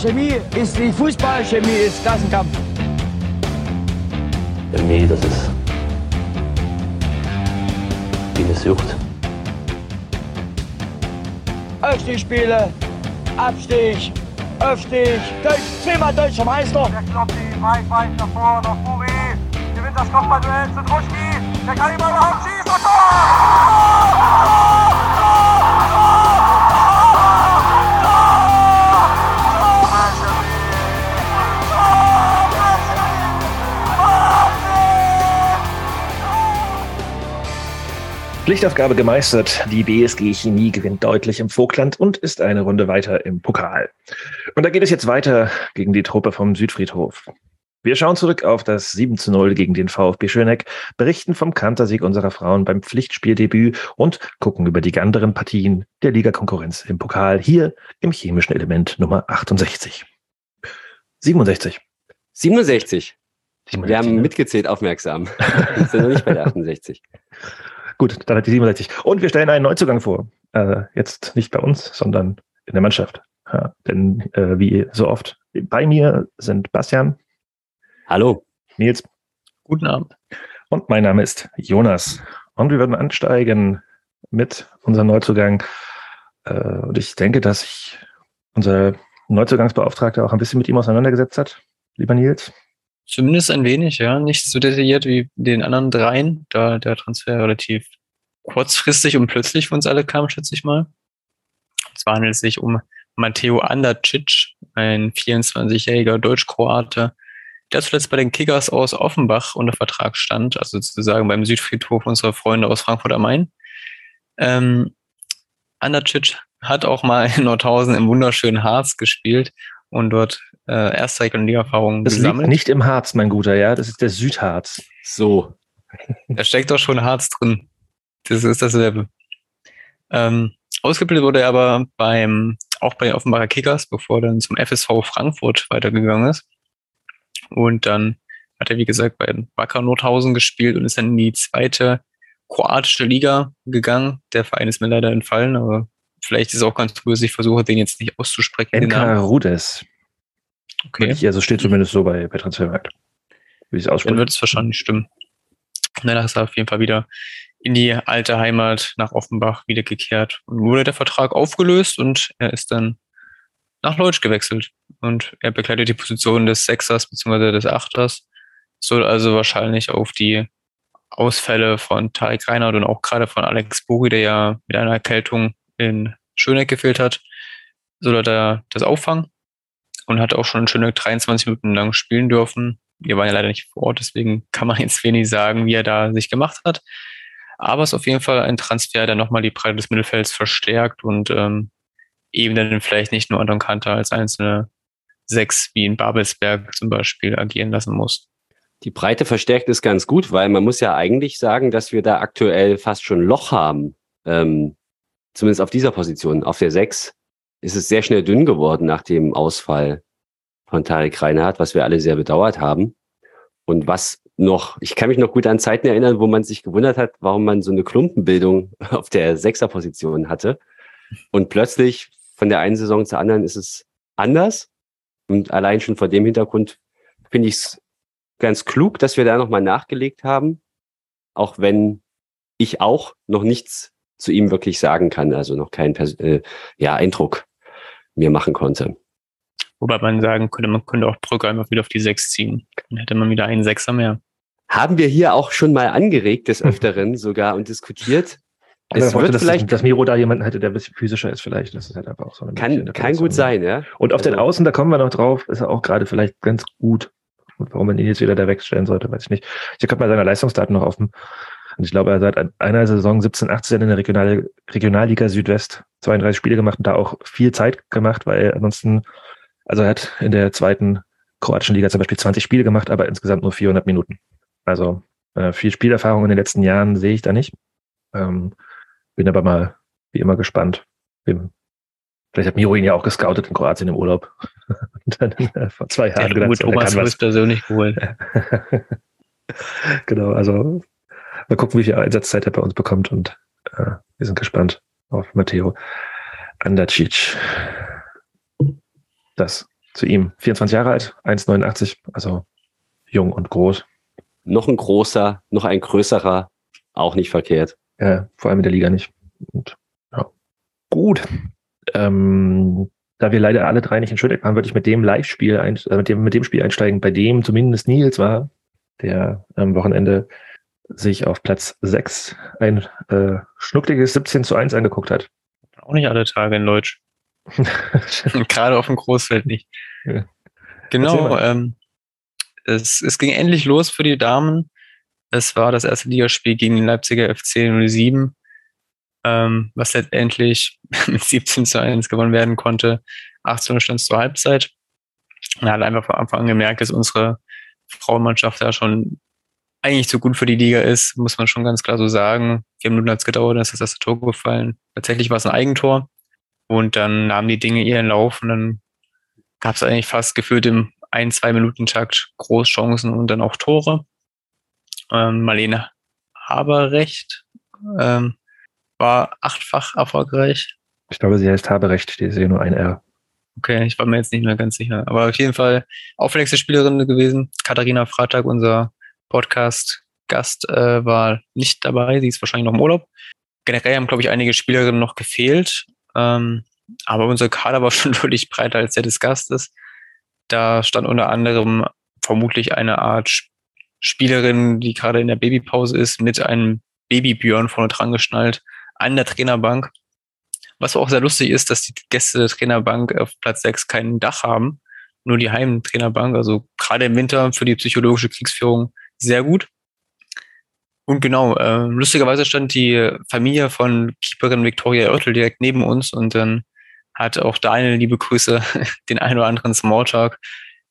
Chemie ist wie Fußball, Chemie ist Klassenkampf. Chemie, das ist wie eine Sucht. Aufstiegsspiele, Abstieg, Aufstieg, Deutsch, zehnmal deutscher Meister. Der Kloppi, weit, weit nach vorne, nach Furi. Gewinnt das Kopfballduell zu Druschki. Der kann ihn mal überhaupt schießen. Und Tor! Pflichtaufgabe gemeistert. Die BSG Chemie gewinnt deutlich im Vogtland und ist eine Runde weiter im Pokal. Und da geht es jetzt weiter gegen die Truppe vom Südfriedhof. Wir schauen zurück auf das 7 zu 0 gegen den VfB Schöneck, berichten vom Kantersieg unserer Frauen beim Pflichtspieldebüt und gucken über die anderen Partien der Ligakonkurrenz im Pokal hier im chemischen Element Nummer 68. 67. 67. 67 Wir haben ne? mitgezählt aufmerksam. Wir sind noch nicht bei der 68. Gut, dann hat die 67. Und wir stellen einen Neuzugang vor. Äh, jetzt nicht bei uns, sondern in der Mannschaft. Ja, denn äh, wie so oft bei mir sind Bastian, Hallo. Nils Guten Abend. und mein Name ist Jonas. Und wir werden ansteigen mit unserem Neuzugang. Äh, und ich denke, dass sich unser Neuzugangsbeauftragter auch ein bisschen mit ihm auseinandergesetzt hat. Lieber Nils. Zumindest ein wenig, ja. Nicht so detailliert wie den anderen dreien, da der Transfer relativ kurzfristig und plötzlich für uns alle kam, schätze ich mal. Es handelt es sich um Matteo Andacic, ein 24-jähriger Deutsch-Kroate, der zuletzt bei den Kickers aus Offenbach unter Vertrag stand, also sozusagen beim Südfriedhof unserer Freunde aus Frankfurt am Main. Ähm, Andacic hat auch mal in Nordhausen im wunderschönen Harz gespielt und dort äh, erste Regionalliga-Erfahrungen Das liegt gesammelt. nicht im Harz, mein Guter, ja. Das ist der Südharz. So. Da steckt doch schon Harz drin. Das ist dasselbe. Ähm, ausgebildet wurde er aber beim, auch bei den Offenbarer Kickers, bevor er dann zum FSV Frankfurt weitergegangen ist. Und dann hat er, wie gesagt, bei Wacker Nordhausen gespielt und ist dann in die zweite kroatische Liga gegangen. Der Verein ist mir leider entfallen, aber vielleicht ist es auch ganz dass ich versuche, den jetzt nicht auszusprechen. NK. Rudes. Okay. Ja, so steht zumindest so bei, bei Transfermarkt. Wie es Dann ausspreche. wird es wahrscheinlich stimmen. Und danach ist er auf jeden Fall wieder in die alte Heimat nach Offenbach wiedergekehrt. Und wurde der Vertrag aufgelöst und er ist dann nach Leutsch gewechselt. Und er bekleidet die Position des Sechsers bzw. des Achters. Soll also wahrscheinlich auf die Ausfälle von Tarek Reinhardt und auch gerade von Alex Buri, der ja mit einer Erkältung in Schöneck gefehlt hat, soll er da das auffangen und hat auch schon in Schöneck 23 Minuten lang spielen dürfen. Wir waren ja leider nicht vor Ort, deswegen kann man jetzt wenig sagen, wie er da sich gemacht hat. Aber es ist auf jeden Fall ein Transfer, der nochmal die Breite des Mittelfelds verstärkt und ähm, eben dann vielleicht nicht nur Anton Kanter als einzelne Sechs wie in Babelsberg zum Beispiel agieren lassen muss. Die Breite verstärkt ist ganz gut, weil man muss ja eigentlich sagen, dass wir da aktuell fast schon Loch haben. Ähm, zumindest auf dieser Position. Auf der 6 ist es sehr schnell dünn geworden nach dem Ausfall von Tarek Reinhardt, was wir alle sehr bedauert haben. Und was noch, ich kann mich noch gut an Zeiten erinnern, wo man sich gewundert hat, warum man so eine Klumpenbildung auf der Sechserposition hatte. Und plötzlich von der einen Saison zur anderen ist es anders. Und allein schon vor dem Hintergrund finde ich es ganz klug, dass wir da nochmal nachgelegt haben. Auch wenn ich auch noch nichts zu ihm wirklich sagen kann, also noch keinen Pers äh, ja, Eindruck mir machen konnte. Wobei man sagen könnte, man könnte auch Brügge einfach wieder auf die Sechs ziehen. Dann hätte man wieder einen Sechser mehr. Haben wir hier auch schon mal angeregt, des Öfteren sogar und diskutiert. Er Es wird dass, vielleicht, dass Miro da jemanden hätte, der ein bisschen physischer ist, vielleicht. Das ist halt einfach auch so eine kann, kann gut sein, ja. Und auf den Also- Außen, da kommen wir noch drauf, ist er auch gerade vielleicht ganz gut. Und warum man ihn jetzt wieder da wegstellen sollte, weiß ich nicht. Ich habe gerade mal seine Leistungsdaten noch offen. Und ich glaube, er hat seit einer Saison 17, 18 in der Regional Regionalliga Südwest 32 Spiele gemacht und da auch viel Zeit gemacht, weil ansonsten, also er hat in der zweiten kroatischen Liga zum Beispiel 20 Spiele gemacht, aber insgesamt nur 400 Minuten. Also äh, viel Spielerfahrung in den letzten Jahren sehe ich da nicht. Ähm, bin aber mal wie immer gespannt. Bin, vielleicht hat Miro ihn ja auch gescoutet in Kroatien im Urlaub. Und dann äh, vor zwei Jahren hat Uwe gedacht, der Thomas höchst persönlich geholt. genau, also mal gucken, wie viel Einsatzzeit er bei uns bekommt und äh, wir sind gespannt auf Matteo Andacic. Das zu ihm. 24 Jahre alt, 1,89, also jung und groß. Noch ein großer, noch ein größerer, auch nicht verkehrt. Ja, vor allem in der Liga nicht. Und, ja. Gut. Ähm, da wir leider alle drei nicht in Schöneck waren, würde ich mit dem Live-Spiel, äh, mit, dem, mit dem Spiel einsteigen, bei dem zumindest Nils war, der am Wochenende sich auf Platz 6 ein äh, schnuckliges 17 zu 1 angeguckt hat. Auch nicht alle Tage in Deutsch. Gerade auf dem Großfeld nicht. Ja. Genau. Ähm, es, es ging endlich los für die Damen. Es war das erste Ligaspiel gegen den Leipziger FC 07, ähm, was letztendlich mit 17 zu 1 gewonnen werden konnte. 18 stand zur Halbzeit. Man hat einfach von Anfang an gemerkt, dass unsere Frauenmannschaft da schon eigentlich zu gut für die Liga ist, muss man schon ganz klar so sagen. Vier Minuten hat es gedauert, dann ist das erste Tor gefallen. Tatsächlich war es ein Eigentor. Und dann nahmen die Dinge ihren Lauf und dann gab es eigentlich fast gefühlt im ein, zwei Minuten Takt Großchancen und dann auch Tore. Ähm, Marlene Haberrecht ähm, war achtfach erfolgreich. Ich glaube, sie heißt Haberecht, die sehe nur ein R. Okay, ich war mir jetzt nicht mehr ganz sicher. Aber auf jeden Fall auffälligste Spielerin gewesen. Katharina Freitag, unser Podcast-Gast, äh, war nicht dabei. Sie ist wahrscheinlich noch im Urlaub. Generell haben, glaube ich, einige Spielerinnen noch gefehlt. Ähm, aber unser Kader war schon deutlich breiter als der des Gastes. Da stand unter anderem vermutlich eine Art Spielerin, die gerade in der Babypause ist, mit einem Babybjörn vorne dran geschnallt an der Trainerbank. Was auch sehr lustig ist, dass die Gäste der Trainerbank auf Platz 6 kein Dach haben, nur die Heimtrainerbank. Also gerade im Winter für die psychologische Kriegsführung sehr gut. Und genau, äh, lustigerweise stand die Familie von Keeperin Victoria Oertel direkt neben uns und dann hat auch da eine liebe Grüße, den einen oder anderen Smalltalk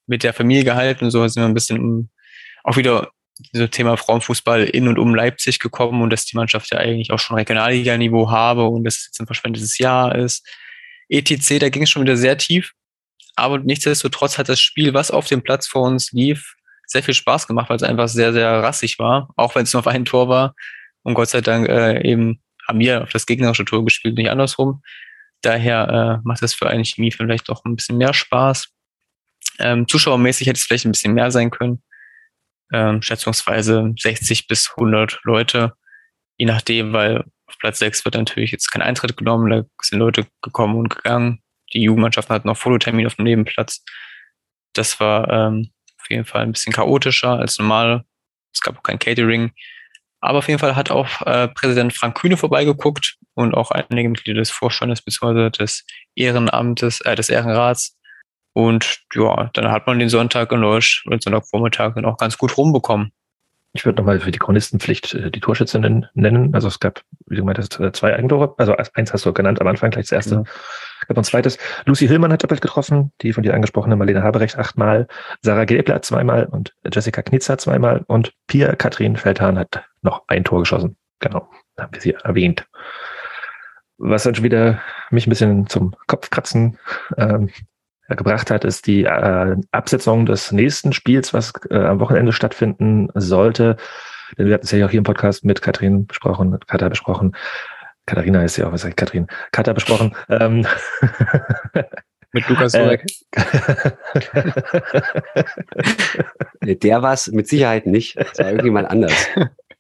mit der Familie gehalten. So sind wir ein bisschen auch wieder dieses Thema Frauenfußball in und um Leipzig gekommen und dass die Mannschaft ja eigentlich auch schon Regionalliga-Niveau habe und dass es jetzt ein verschwendetes Jahr ist. ETC, da ging es schon wieder sehr tief. Aber nichtsdestotrotz hat das Spiel, was auf dem Platz vor uns lief, sehr viel Spaß gemacht, weil es einfach sehr, sehr rassig war, auch wenn es nur auf ein Tor war. Und Gott sei Dank äh, eben haben wir auf das gegnerische Tor gespielt, nicht andersrum. Daher äh, macht es für eine Chemie vielleicht auch ein bisschen mehr Spaß. Ähm, zuschauermäßig hätte es vielleicht ein bisschen mehr sein können. Ähm, schätzungsweise 60 bis 100 Leute, je nachdem, weil auf Platz 6 wird natürlich jetzt kein Eintritt genommen, da sind Leute gekommen und gegangen. Die Jugendmannschaft hat noch Fototermin auf dem Nebenplatz. Das war ähm, auf jeden Fall ein bisschen chaotischer als normal. Es gab auch kein Catering. Aber auf jeden Fall hat auch äh, Präsident Frank Kühne vorbeigeguckt und auch einige Mitglieder des Vorstandes bzw. des Ehrenamtes, äh, des Ehrenrats. Und ja, dann hat man den Sonntag in Leusch oder Sonntagvormittag dann auch ganz gut rumbekommen. Ich würde nochmal für die Chronistenpflicht äh, die Torschützinnen nennen. Also es gab, wie du meintest, äh, zwei Eigentore. Also eins hast du genannt am Anfang, gleich das erste. Es gab ein zweites. Lucy Hillmann hat doppelt getroffen, die von dir angesprochene Marlene Haberecht achtmal, Sarah Gelbler zweimal und Jessica Knitzer zweimal und Pia Katrin Feldhahn hat noch ein Tor geschossen. Genau, da haben wir sie erwähnt. Was dann schon wieder mich ein bisschen zum Kopfkratzen ähm, gebracht hat, ist die äh, Absetzung des nächsten Spiels, was äh, am Wochenende stattfinden sollte. Denn wir hatten es ja auch hier im Podcast mit Katrin besprochen, mit Katha besprochen. Katharina ist ja auch, was sag ich, Katrin? Katha besprochen. Ähm, mit Lukas äh, Der war es mit Sicherheit nicht. Das war irgendjemand anders.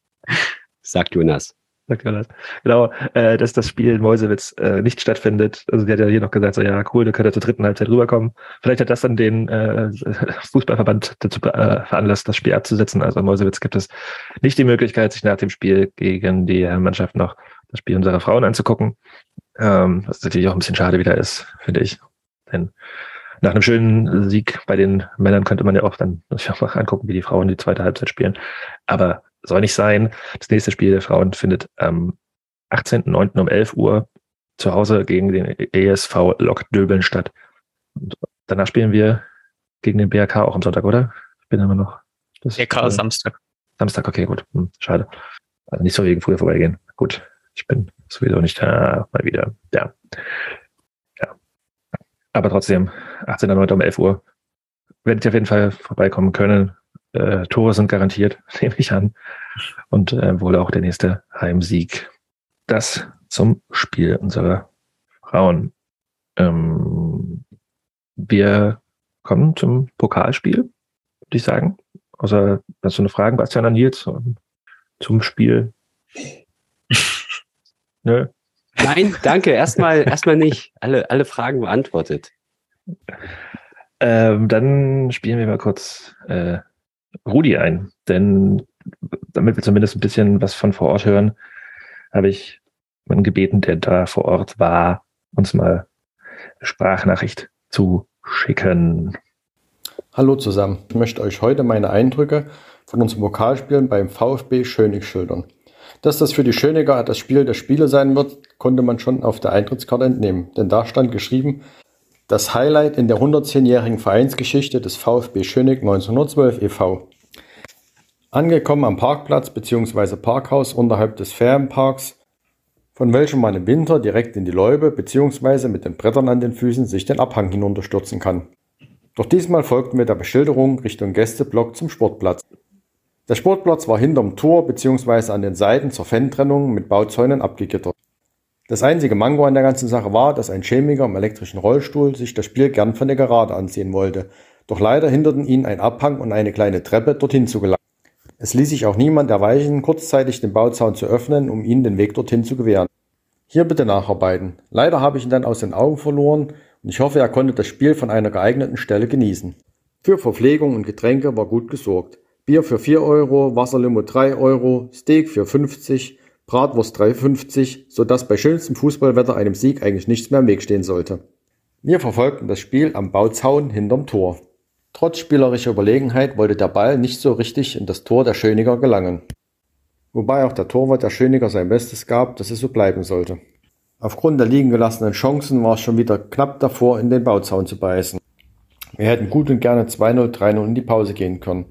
Sagt Jonas sagt Jonas. Genau, äh, dass das Spiel in Mäusewitz äh, nicht stattfindet. Also die hat ja hier noch gesagt, so ja, cool, da könnte er zur dritten Halbzeit rüberkommen. Vielleicht hat das dann den äh, Fußballverband dazu äh, veranlasst, das Spiel abzusetzen. Also in Mäusewitz gibt es nicht die Möglichkeit, sich nach dem Spiel gegen die Mannschaft noch das Spiel unserer Frauen anzugucken. Ähm, was natürlich auch ein bisschen schade wieder ist, finde ich. Denn nach einem schönen Sieg bei den Männern könnte man ja auch dann sich auch mal angucken, wie die Frauen die zweite Halbzeit spielen. Aber soll nicht sein. Das nächste Spiel der Frauen findet am 18.09. um 11 Uhr zu Hause gegen den ESV Lok Döbeln statt. Und danach spielen wir gegen den BRK auch am Sonntag, oder? Ich bin immer noch. Das, BRK äh, Samstag. Samstag, okay, gut. Hm, schade. Also nicht so wegen früher vorbeigehen. Gut. Ich bin sowieso nicht da mal wieder. Ja. Ja. Aber trotzdem, 18.09. um 11 Uhr werdet ihr auf jeden Fall vorbeikommen können äh, Tore sind garantiert, nehme ich an. Und äh, wohl auch der nächste Heimsieg. Das zum Spiel unserer Frauen. Ähm, wir kommen zum Pokalspiel, würde ich sagen. Außer, hast du eine Frage, Bastian, an Nils zum Spiel? Nö. Nein, danke. Erstmal, erstmal nicht. Alle, alle Fragen beantwortet. Ähm, dann spielen wir mal kurz äh, Rudi ein, denn damit wir zumindest ein bisschen was von vor Ort hören, habe ich jemanden gebeten, der da vor Ort war, uns mal eine Sprachnachricht zu schicken. Hallo zusammen, ich möchte euch heute meine Eindrücke von unserem Pokalspielen beim VfB Schönig schildern. Dass das für die Schöniger das Spiel der Spiele sein wird, konnte man schon auf der Eintrittskarte entnehmen, denn da stand geschrieben, das Highlight in der 110-jährigen Vereinsgeschichte des VfB Schönig 1912 e.V. Angekommen am Parkplatz bzw. Parkhaus unterhalb des Ferienparks, von welchem man im Winter direkt in die Läube bzw. mit den Brettern an den Füßen sich den Abhang hinunterstürzen kann. Doch diesmal folgten wir der Beschilderung Richtung Gästeblock zum Sportplatz. Der Sportplatz war hinterm Tor bzw. an den Seiten zur Fantrennung mit Bauzäunen abgegittert. Das einzige Mango an der ganzen Sache war, dass ein Chemiker im elektrischen Rollstuhl sich das Spiel gern von der Gerade ansehen wollte. Doch leider hinderten ihn ein Abhang und eine kleine Treppe, dorthin zu gelangen. Es ließ sich auch niemand erweichen, kurzzeitig den Bauzaun zu öffnen, um ihnen den Weg dorthin zu gewähren. Hier bitte nacharbeiten. Leider habe ich ihn dann aus den Augen verloren und ich hoffe, er konnte das Spiel von einer geeigneten Stelle genießen. Für Verpflegung und Getränke war gut gesorgt. Bier für 4 Euro, Wasserlimo 3 Euro, Steak für 50, Bratwurst 3,50, sodass bei schönstem Fußballwetter einem Sieg eigentlich nichts mehr im Weg stehen sollte. Wir verfolgten das Spiel am Bauzaun hinterm Tor. Trotz spielerischer Überlegenheit wollte der Ball nicht so richtig in das Tor der Schöniger gelangen. Wobei auch der Torwart der Schöniger sein Bestes gab, dass es so bleiben sollte. Aufgrund der liegen gelassenen Chancen war es schon wieder knapp davor, in den Bauzaun zu beißen. Wir hätten gut und gerne 2-0, 3-0 in die Pause gehen können.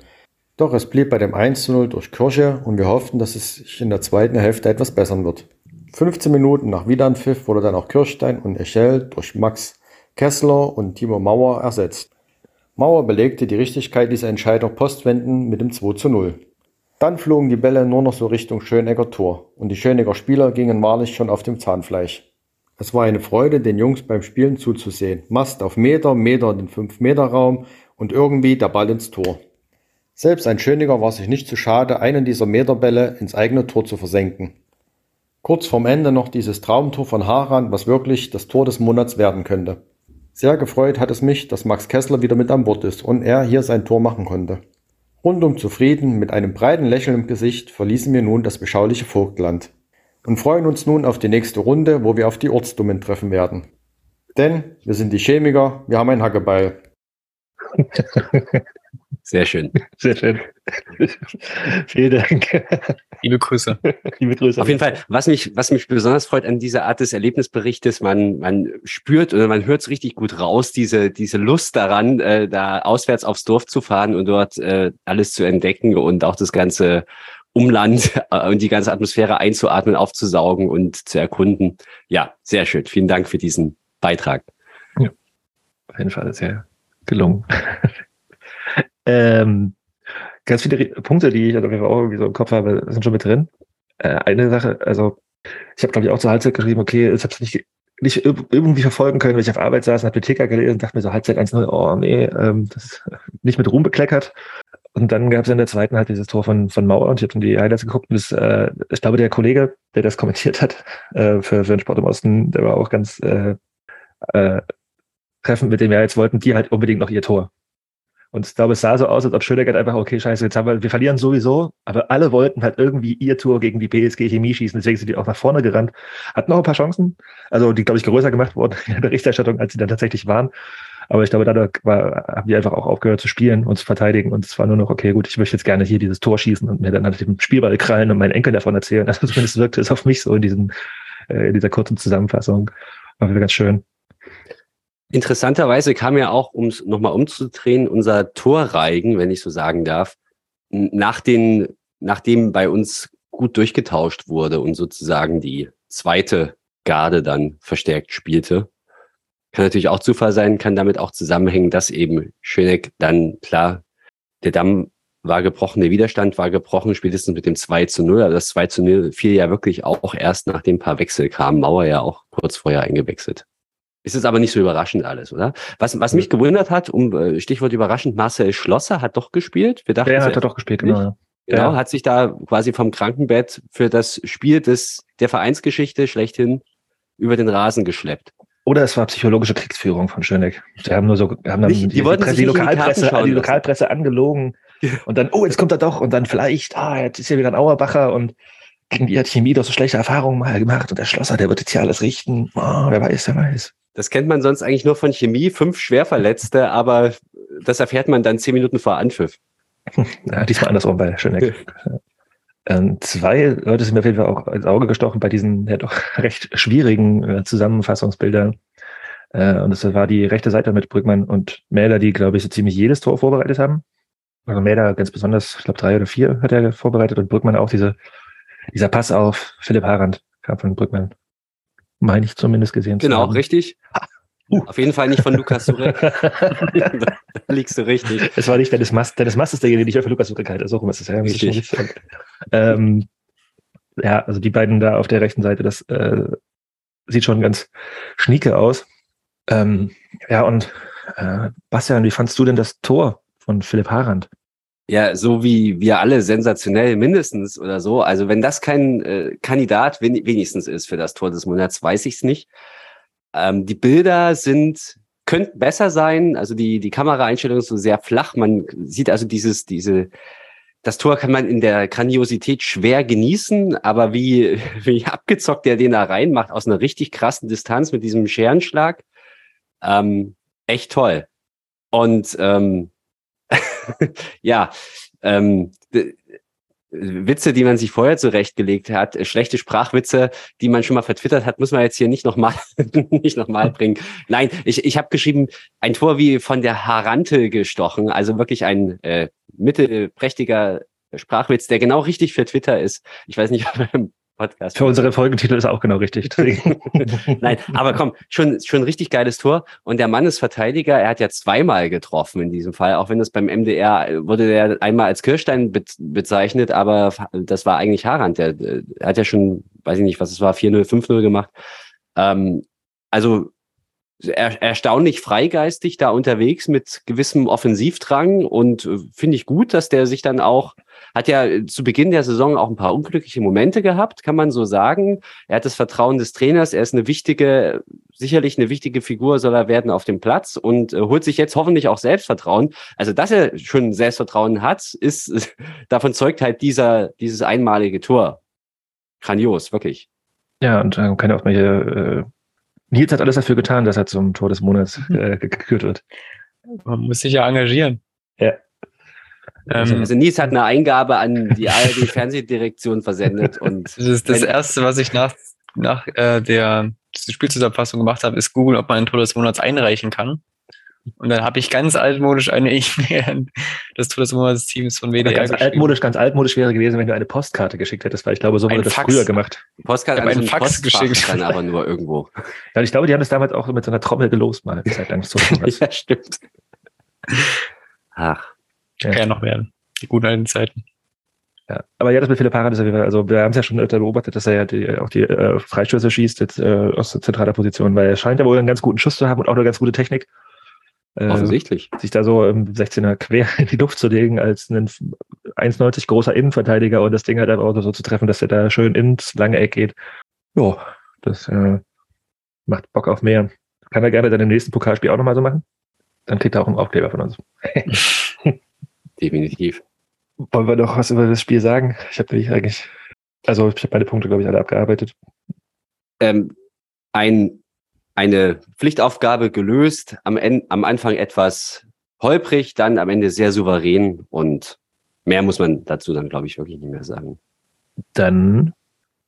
Doch es blieb bei dem 1-0 durch Kirche und wir hofften, dass es sich in der zweiten Hälfte etwas bessern wird. 15 Minuten nach Wiederanpfiff wurde dann auch Kirchstein und Echel durch Max Kessler und Timo Mauer ersetzt. Mauer belegte die Richtigkeit dieser Entscheidung postwenden mit dem 2 0. Dann flogen die Bälle nur noch so Richtung Schönegger Tor und die Schönegger Spieler gingen wahrlich schon auf dem Zahnfleisch. Es war eine Freude, den Jungs beim Spielen zuzusehen. Mast auf Meter, Meter in den 5-Meter-Raum und irgendwie der Ball ins Tor. Selbst ein Schöniger war sich nicht zu schade, einen dieser Meterbälle ins eigene Tor zu versenken. Kurz vorm Ende noch dieses Traumtor von Haran, was wirklich das Tor des Monats werden könnte. Sehr gefreut hat es mich, dass Max Kessler wieder mit an Bord ist und er hier sein Tor machen konnte. Rundum zufrieden, mit einem breiten Lächeln im Gesicht, verließen wir nun das beschauliche Vogtland und freuen uns nun auf die nächste Runde, wo wir auf die Ortsdummen treffen werden. Denn wir sind die Chemiker, wir haben ein Hackebeil. Sehr schön. Sehr schön. Vielen Dank. Liebe Grüße. Liebe Grüße. Auf jeden Fall, was mich, was mich besonders freut an dieser Art des Erlebnisberichtes, man, man spürt oder man hört es richtig gut raus, diese, diese Lust daran, äh, da auswärts aufs Dorf zu fahren und dort äh, alles zu entdecken und auch das ganze Umland äh, und die ganze Atmosphäre einzuatmen, aufzusaugen und zu erkunden. Ja, sehr schön. Vielen Dank für diesen Beitrag. Ja, auf jeden Fall sehr gelungen. Ähm, ganz viele Punkte, die ich Fall auch irgendwie so im Kopf habe, sind schon mit drin. Äh, eine Sache, also ich habe, glaube ich, auch zur Halbzeit geschrieben, okay, ich habe es nicht, nicht irgendwie verfolgen können, weil ich auf Arbeit saß und habe Ticker gelesen und dachte mir so Halbzeit 1-0, oh nee, ähm, das ist nicht mit Ruhm bekleckert. Und dann gab es in der zweiten halt dieses Tor von, von Mauer und ich habe dann die Highlights geguckt und das, äh, ich glaube, der Kollege, der das kommentiert hat äh, für, für den Sport im Osten, der war auch ganz äh, äh, treffend, mit dem wir jetzt wollten, die halt unbedingt noch ihr Tor. Und ich glaube, es sah so aus, als ob Schöneggert einfach, okay, scheiße, jetzt haben wir, wir verlieren sowieso, aber alle wollten halt irgendwie ihr Tor gegen die PSG Chemie schießen, deswegen sind die auch nach vorne gerannt. Hatten noch ein paar Chancen, also die, glaube ich, größer gemacht wurden in der Berichterstattung, als sie dann tatsächlich waren. Aber ich glaube, dadurch war, haben die einfach auch aufgehört zu spielen und zu verteidigen. Und es war nur noch, okay, gut, ich möchte jetzt gerne hier dieses Tor schießen und mir dann halt den Spielball krallen und meinen Enkel davon erzählen. Also zumindest wirkte es auf mich so in, diesen, äh, in dieser kurzen Zusammenfassung. War wieder ganz schön. Interessanterweise kam ja auch, um es nochmal umzudrehen, unser Torreigen, wenn ich so sagen darf, nach den, nachdem bei uns gut durchgetauscht wurde und sozusagen die zweite Garde dann verstärkt spielte. Kann natürlich auch Zufall sein, kann damit auch zusammenhängen, dass eben Schöneck dann, klar, der Damm war gebrochen, der Widerstand war gebrochen, spätestens mit dem 2 zu 0. Aber das 2 zu 0 fiel ja wirklich auch erst, nachdem ein paar Wechsel kamen. Mauer ja auch kurz vorher eingewechselt. Ist es aber nicht so überraschend alles, oder? Was, was mich gewundert hat, um äh, Stichwort überraschend, Marcel Schlosser hat doch gespielt. Wir dachten, Der hat er doch gespielt, genau. ja. Genau, Ja. hat sich da quasi vom Krankenbett für das Spiel des, der Vereinsgeschichte schlechthin über den Rasen geschleppt. Oder es war psychologische Kriegsführung von Schöneck. Die haben nur so, haben dann die wollten Presse, die die Lokalpresse, die lassen. Lokalpresse angelogen. Und dann, oh, jetzt kommt er doch. Und dann vielleicht, ah, jetzt ist ja wieder ein Auerbacher und gegen die hat Chemie doch so schlechte Erfahrungen mal gemacht. Und der Schlosser, der wird jetzt hier alles richten. Oh, wer weiß, wer weiß. Das kennt man sonst eigentlich nur von Chemie, fünf Schwerverletzte, aber das erfährt man dann zehn Minuten vor Anpfiff. Ja, diesmal andersrum bei Schöneck. Ähm, zwei Leute sind mir auf jeden Fall auch ins Auge gestochen bei diesen ja doch recht schwierigen äh, Zusammenfassungsbildern. Äh, und das war die rechte Seite mit Brückmann und Mäder, die, glaube ich, so ziemlich jedes Tor vorbereitet haben. Also Mäder ganz besonders, ich glaube drei oder vier hat er vorbereitet und Brückmann auch diese, dieser Pass auf Philipp Harand kam von Brückmann. Meine ich zumindest gesehen zu Genau, haben. richtig. Uh. Auf jeden Fall nicht von Lukas Surek. da liegst du richtig. Es war nicht Dennis Mast. Dennis Mast ist derjenige, den ich für Lukas Rückert halte. So rum ist es ja. Richtig. ähm, ja, also die beiden da auf der rechten Seite, das äh, sieht schon ganz schnieke aus. Ähm, ja, und äh, Bastian, wie fandst du denn das Tor von Philipp Harand? Ja, so wie wir alle sensationell mindestens oder so. Also wenn das kein äh, Kandidat wen wenigstens ist für das Tor des Monats, weiß ich es nicht. Ähm, die Bilder sind könnten besser sein. Also die die Kameraeinstellung ist so sehr flach. Man sieht also dieses diese das Tor kann man in der Grandiosität schwer genießen, aber wie wie abgezockt der den da reinmacht aus einer richtig krassen Distanz mit diesem Scherenschlag, ähm, echt toll. Und ähm, ja, ähm, Witze, die man sich vorher zurechtgelegt hat, äh, schlechte Sprachwitze, die man schon mal vertwittert hat, muss man jetzt hier nicht nochmal nicht noch bringen. Nein, ich, ich habe geschrieben, ein Tor wie von der Harante gestochen, also wirklich ein äh, mittelprächtiger Sprachwitz, der genau richtig für Twitter ist. Ich weiß nicht, ob Podcast. Für unsere Folgentitel ist auch genau richtig. Nein, aber komm, schon, schon ein richtig geiles Tor. Und der Mann ist Verteidiger. Er hat ja zweimal getroffen in diesem Fall, auch wenn das beim MDR wurde der einmal als Kirstein be bezeichnet, aber das war eigentlich Harand. Der, der hat ja schon, weiß ich nicht, was es war, 4-0, 5-0 gemacht. Ähm, also er, erstaunlich freigeistig da unterwegs mit gewissem Offensivdrang und äh, finde ich gut, dass der sich dann auch hat ja äh, zu Beginn der Saison auch ein paar unglückliche Momente gehabt, kann man so sagen. Er hat das Vertrauen des Trainers, er ist eine wichtige, sicherlich eine wichtige Figur soll er werden auf dem Platz und äh, holt sich jetzt hoffentlich auch Selbstvertrauen. Also, dass er schon Selbstvertrauen hat, ist, davon zeugt halt dieser, dieses einmalige Tor. Grandios, wirklich. ja, und äh, keine auch mehr. Äh, Nils hat alles dafür getan, dass er zum Tor des Monats äh, ge- gekürt wird. Man muss sich ja engagieren. Ja. Ähm, Also Nies hat eine Eingabe an die ARD Fernsehdirektion versendet und das ist das Erste, was ich nach, nach äh, der Spielzusammenfassung gemacht habe, ist googeln, ob man ein Tor des Monats einreichen kann. Und dann habe ich ganz altmodisch eine E-Mail an das Tor des Monats Teams von WDR Ganz altmodisch, ganz altmodisch wäre gewesen, wenn du eine Postkarte geschickt hättest, weil ich glaube, so wurde Ein das Fax. früher gemacht. Postkarte Ich hab an so einen ein Fax Postfach geschickt. dann aber nur irgendwo. Ja, ich glaube, die haben das damals auch mit so einer Trommel gelost mal, eine Zeit lang. So ja, stimmt. Ach, Kann ja noch werden. Die guten alten Zeiten. Ja. Aber ja, das mit Philipp Harand ist Fall, also wir haben es ja schon öfter beobachtet, dass er ja die, auch die äh, Freistöße schießt jetzt, äh, aus zentraler Position, weil er scheint ja wohl einen ganz guten Schuss zu haben und auch eine ganz gute Technik. Äh, offensichtlich. sich da so im 16er quer in die Luft zu legen als ein 1,90 großer Innenverteidiger und das Ding halt einfach auch so zu treffen, dass er da schön ins lange Eck geht. Jo, das äh, macht Bock auf mehr. Kann er gerne dann im nächsten Pokalspiel auch nochmal so machen. Dann kriegt er auch einen Aufkleber von uns. Definitiv. Wollen wir noch was über das Spiel sagen? Ich habe nämlich eigentlich, also ich habe meine Punkte, glaube ich, alle abgearbeitet. Ähm, ein, eine Pflichtaufgabe gelöst, am, Ende, am Anfang etwas holprig, dann am Ende sehr souverän und mehr muss man dazu dann, glaube ich, wirklich nicht mehr sagen. Dann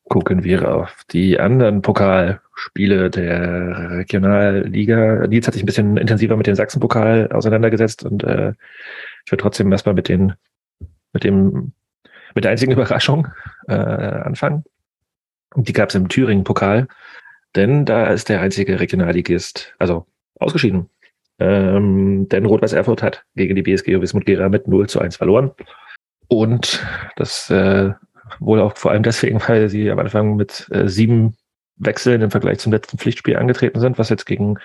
gucken wir auf die anderen Pokalspiele der Regionalliga. Nils hat sich ein bisschen intensiver mit dem Sachsenpokal auseinandergesetzt und äh, ich würde trotzdem erstmal mit den mit dem mit der einzigen Überraschung äh, anfangen. Die gab es im Thüringen-Pokal, denn da ist der einzige Regionalligist, also ausgeschieden. Ähm, denn Rot-Weiß Erfurt hat gegen die BSG Wismut Gera mit 0 zu 1 verloren. Und das äh, wohl auch vor allem deswegen, weil sie am Anfang mit äh, sieben wechseln im Vergleich zum letzten Pflichtspiel angetreten sind, was jetzt gegen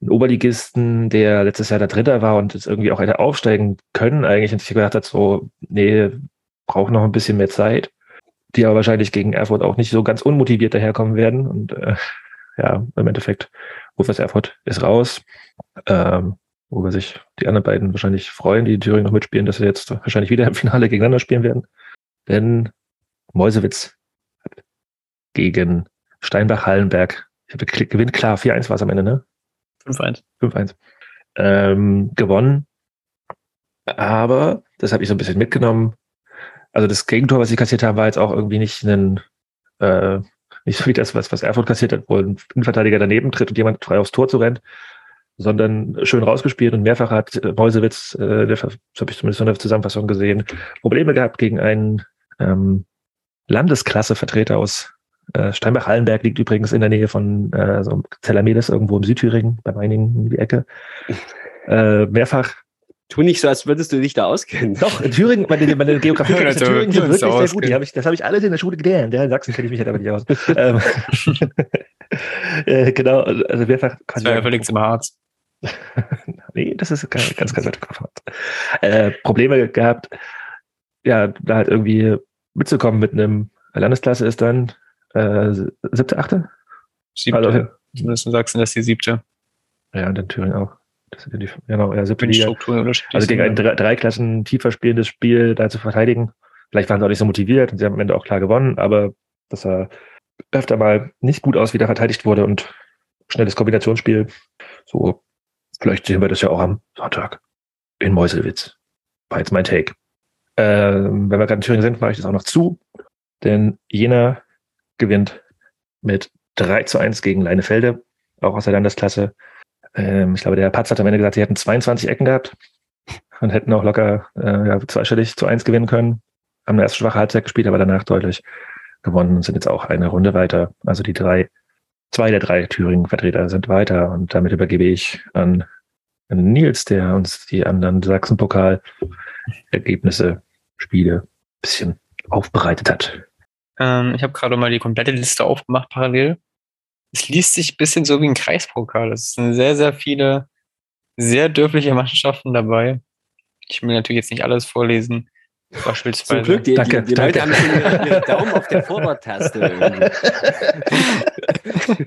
einen Oberligisten, der letztes Jahr der Dritter war und jetzt irgendwie auch hätte aufsteigen können, eigentlich und sich gedacht hat, so, nee, braucht noch ein bisschen mehr Zeit, die aber wahrscheinlich gegen Erfurt auch nicht so ganz unmotiviert daherkommen werden. Und äh, ja, im Endeffekt, Rufus Erfurt ist raus. Ähm, worüber sich die anderen beiden wahrscheinlich freuen, die in Thüringen noch mitspielen, dass sie jetzt wahrscheinlich wieder im Finale gegeneinander spielen werden. Denn Mäusewitz gegen Steinbach-Hallenberg, ich habe gewinnt klar, 4-1 war es am Ende, ne? 5-1. 5-1. Ähm, gewonnen. Aber, das habe ich so ein bisschen mitgenommen. Also das Gegentor, was sie kassiert haben, war jetzt auch irgendwie nicht ein, äh, nicht so wie das, was, was Erfurt kassiert hat, wo ein Innenverteidiger daneben tritt und jemand frei aufs Tor zu rennt, sondern schön rausgespielt und mehrfach hat Mäusewitz, äh, das habe ich zumindest in der Zusammenfassung gesehen, Probleme gehabt gegen einen ähm, Landesklassevertreter aus äh, Steinbach-Hallenberg liegt übrigens in der Nähe von äh, so Zellamedes, irgendwo im Südthüringen, bei Meiningen in die Ecke. Äh, mehrfach. Tu nicht so, als würdest du dich da auskennen. Doch, in Thüringen, meine, meine Geografie in Also, Thüringen sind wirklich sehr auskennen. gut. Die hab ich, das habe ich alles in der Schule gelernt. Ja, in Sachsen kenne ich mich halt aber nicht aus. ähm, äh, genau, also mehrfach. Das war ja völlig im Harz. nee, das ist ganz, ganz, ganz weit. Äh, Probleme gehabt, ja, da halt irgendwie mitzukommen mit einem Landesklasse ist dann äh, siebte, achte? Siebte. Also, Zumindest in Sachsen, das ist die siebte. ja, und in Thüringen auch. Das sind ja die, genau, ja, siebte Liga. Also gegen ein drei, drei Klassen tiefer spielendes Spiel da zu verteidigen. Vielleicht waren sie auch nicht so motiviert und sie haben am Ende auch klar gewonnen, aber das sah öfter mal nicht gut aus, wie da verteidigt wurde und schnelles Kombinationsspiel. So, vielleicht sehen wir das ja auch am Sonntag in Meuselwitz. War jetzt mein Take. Ähm, wenn wir gerade in Thüringen sind, mache ich das auch noch zu, denn Jena gewinnt mit 3 zu 1 gegen Leinefelde, auch aus der Landesklasse. Ähm, ich glaube, der Patz hat am Ende gesagt, sie hätten 22 Ecken gehabt und hätten auch locker äh, ja, zweistellig zu 1 gewinnen können. Haben eine erste schwache Halbzeit gespielt, aber danach deutlich gewonnen und sind jetzt auch eine Runde weiter. Also die drei, zwei der drei Thüringen-Vertreter sind weiter und damit übergebe ich an, an Nils, der uns die anderen Sachsen-Pokal-Ergebnisse, Spiele ein bisschen aufbereitet hat. Ähm, ich habe gerade mal die komplette Liste aufgemacht parallel. Es liest sich ein bisschen so wie ein Kreispokal. Es sind sehr, sehr viele sehr dürfliche Mannschaften dabei. Ich will natürlich jetzt nicht alles vorlesen. Beispielsweise. Zum Glück, die, Danke, die, die danke. Leute haben schon ihre, ihre Daumen auf der Vorwärttaste. irgendwie.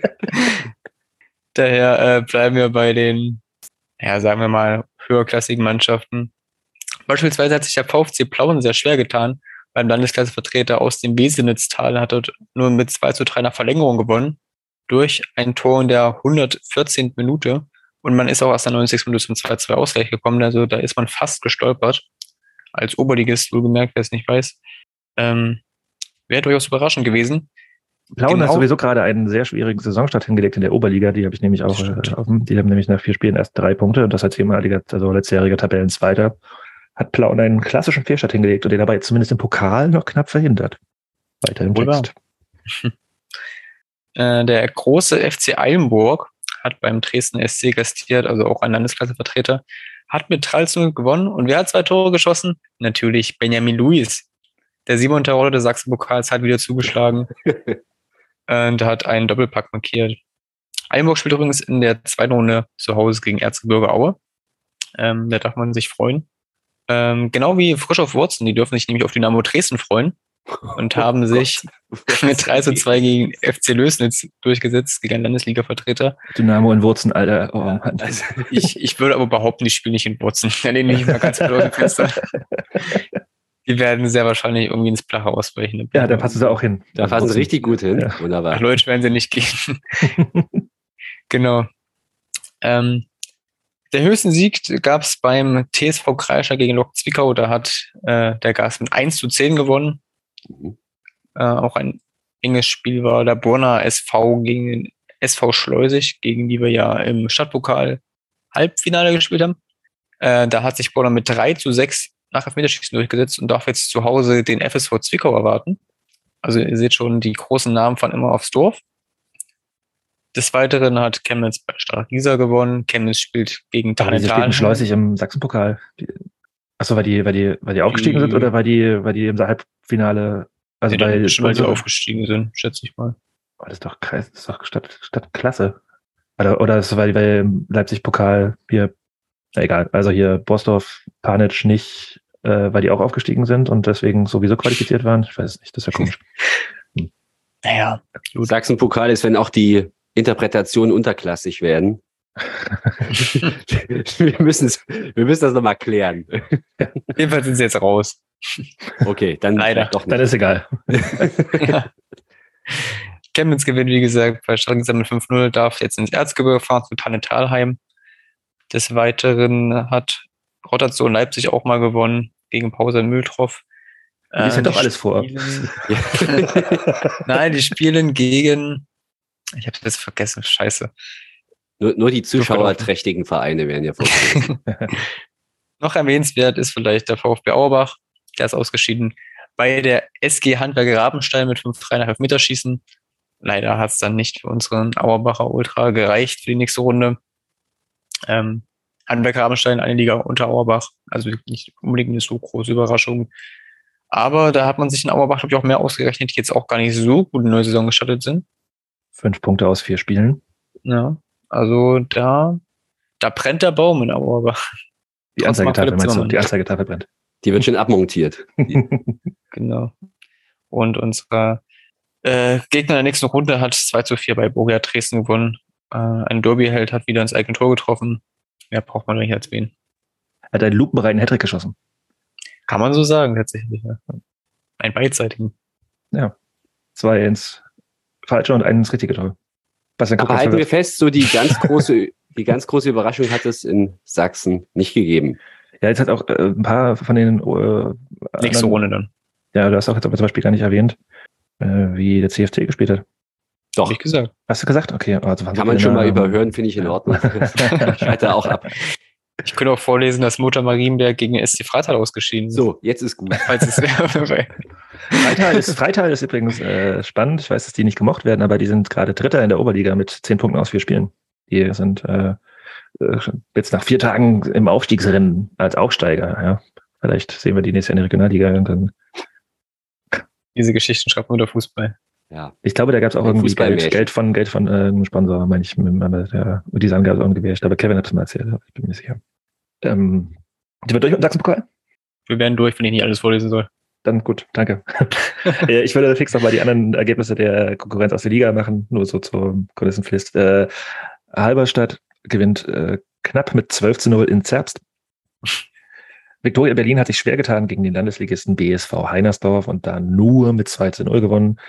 Daher äh, bleiben wir bei den, ja, sagen wir mal, höherklassigen Mannschaften. Beispielsweise hat sich der VfC Plauen sehr schwer getan. Beim Landesklassevertreter aus dem Besenitztal hat dort nur mit 2 zu 3 nach Verlängerung gewonnen. Durch ein Tor in der 114. Minute. Und man ist auch aus der 90. Minute zum 2-2 Ausgleich gekommen. Also da ist man fast gestolpert. Als Oberligist, wohlgemerkt, wer es nicht weiß. Ähm, Wäre durchaus überraschend gewesen. Plauen hat Genau. sowieso gerade einen sehr schwierigen Saisonstart hingelegt in der Oberliga. Die habe ich nämlich auch. Äh, dem- die haben nämlich nach vier Spielen erst drei Punkte und das als ehemaliger, also letztjähriger Tabellenzweiter. Hat Plauen einen klassischen Fehlstart hingelegt und den aber jetzt zumindest im Pokal noch knapp verhindert. Weiter im. Text. Äh, der große FC Eilenburg hat beim Dresden SC gastiert, also auch ein Landesklassevertreter, hat mit 3 zu 0 gewonnen. Und wer hat zwei Tore geschossen? Natürlich Benjamin Luis. Der Simon Terodde des Sachsen-Pokals hat wieder zugeschlagen und hat einen Doppelpack markiert. Eilenburg spielt übrigens in der zweiten Runde zu Hause gegen Erzgebirge Aue. Ähm, da darf man sich freuen. Ähm, genau wie Frisch auf Wurzen, die dürfen sich nämlich auf Dynamo Dresden freuen und haben sich mit 3 zu 2 gegen FC Lösnitz durchgesetzt, gegen einen Landesliga-Vertreter. Dynamo in Wurzen, Alter. Oh, Mann. Also ich, ich würde aber behaupten, die spielen nicht in Wurzen. Da nehme ich mal ganz blöd Fenster. Die werden sehr wahrscheinlich irgendwie ins Blache ausweichen. ja, da passen sie auch hin. Da passen sie Wurzen. richtig gut hin. Ja. Nach Wunderbar. Leutsch werden sie nicht gehen. genau. Ähm, der höchsten Sieg gab es beim TSV Kreischer gegen Lok Zwickau. Da hat äh, der Gas mit 1 zu 10 gewonnen. Mhm. Äh, auch ein enges Spiel war der Burner SV gegen den SV Schleusig, gegen die wir ja im Stadtpokal Halbfinale gespielt haben. Äh, da hat sich Burner mit 3 zu 6 nach Elfmeterschießen durchgesetzt und darf jetzt zu Hause den FSV Zwickau erwarten. Also ihr seht schon, die großen Namen fahren immer aufs Dorf. Des Weiteren hat Chemnitz bei Stark gewonnen. Chemnitz spielt gegen spielten Dahlheim. schleusig im Sachsenpokal. Achso, weil die, weil die, weil die aufgestiegen Die- sind oder weil die, weil die im Halbfinale, also dann weil, weil die aufgestiegen sind, schätze ich mal. Oh, das ist doch, Kreis- das ist doch Stadt, Stadtklasse. Oder, oder das war weil Leipzig-Pokal hier, na egal, also hier Borsdorf, Panic nicht, äh, weil die auch aufgestiegen sind und deswegen sowieso qualifiziert waren. Ich weiß es nicht, das ist ja komisch. Naja, Sachsen-Pokal ist, wenn auch die Interpretationen unterklassig werden. wir, müssen wir müssen das nochmal klären. jedenfalls sind sie jetzt raus. Okay, dann Leider. doch Dann nicht. ist egal. Chemnitz gewinnt, wie gesagt, bei Schalke mit 5-0, darf jetzt ins Erzgebirge fahren zu Tannetalheim. Des Weiteren hat Rotation Leipzig auch mal gewonnen gegen Pause in Mühltroff. Die ist ja Äh, doch die alles vor. Nein, die spielen gegen. Ich habe jetzt vergessen, scheiße. Nur, nur die zuschauerträchtigen Vereine werden ja vorgelesen. Noch erwähnenswert ist vielleicht der VfB Auerbach, der ist ausgeschieden. Bei der SG Handwerker Rabenstein mit 5-3 nach Elfmeterschießen. Leider hat es dann nicht für unseren Auerbacher Ultra gereicht für die nächste Runde. Ähm, Handwerker Rabenstein, eine Liga unter Auerbach, also nicht unbedingt eine so große Überraschung. Aber da hat man sich in Auerbach, glaube ich, auch mehr ausgerechnet, die jetzt auch gar nicht so gut in die neue Saison gestartet sind. Fünf Punkte aus vier Spielen. Ja, also da, da brennt der Baum in Auerbach. Die Anzeigetafel meinst du? Die Anzeigetafel brennt. Die wird schon abmontiert. Genau. Und unser äh, Gegner in der nächsten Runde hat 2 zu 4 bei Borussia Dresden gewonnen. Äh, ein Derby-Held hat wieder ins eigene Tor getroffen. Mehr braucht man nicht erzählen. Hat einen lupenreinen Hattrick geschossen. Kann man so sagen, tatsächlich. Ja. Ein beidseitigen. Zwei ins falsche und einen ins richtige Tor. Bastian Aber halten wir fest, so die ganz große, die ganz große Überraschung hat es in Sachsen nicht gegeben. Ja, jetzt hat auch äh, ein paar von den äh, Nächste Runde dann. Ja, du hast auch jetzt aber zum Beispiel gar nicht erwähnt, äh, wie der CFC gespielt hat. Doch, Hab ich gesagt. Hast du gesagt? Okay. Also kann man schon mal überhören, finde ich in Ordnung. ich halte auch ab. Ich könnte auch vorlesen, dass Mutter Marienberg gegen SC Freital ausgeschieden ist. So, jetzt ist gut. Falls es Freital ist, Freital ist übrigens äh, spannend. Ich weiß, dass die nicht gemocht werden, aber die sind gerade Dritter in der Oberliga mit zehn Punkten aus vier Spielen. Die sind äh, äh, jetzt nach vier Tagen im Aufstiegsrennen als Aufsteiger. Ja. Vielleicht sehen wir die nächste Jahr in der Regionalliga. Und dann, Diese Geschichten schreibt nur der Fußball. Ja, ich glaube, da gab es auch irgendwie. Geld, Geld von Geld von äh, einem Sponsor, meine ich. Aber der, diese Angabe ist auch irgendwie. Ich glaube, Kevin hat es mal erzählt. aber Ich bin mir nicht sicher. Ähm, die wird durch mit dem Sachsenpokal? Wir werden durch, wenn ich nicht alles vorlesen soll. Dann gut, danke. Äh, ich würde fix nochmal die anderen Ergebnisse der Konkurrenz aus der Liga machen, nur so zur Kulissenpflicht. Äh, Halberstadt gewinnt äh, knapp mit 12 zu 0 in Zerbst. Viktoria Berlin hat sich schwer getan gegen den Landesligisten BSV Heinersdorf und da nur mit 2 zu 0 gewonnen.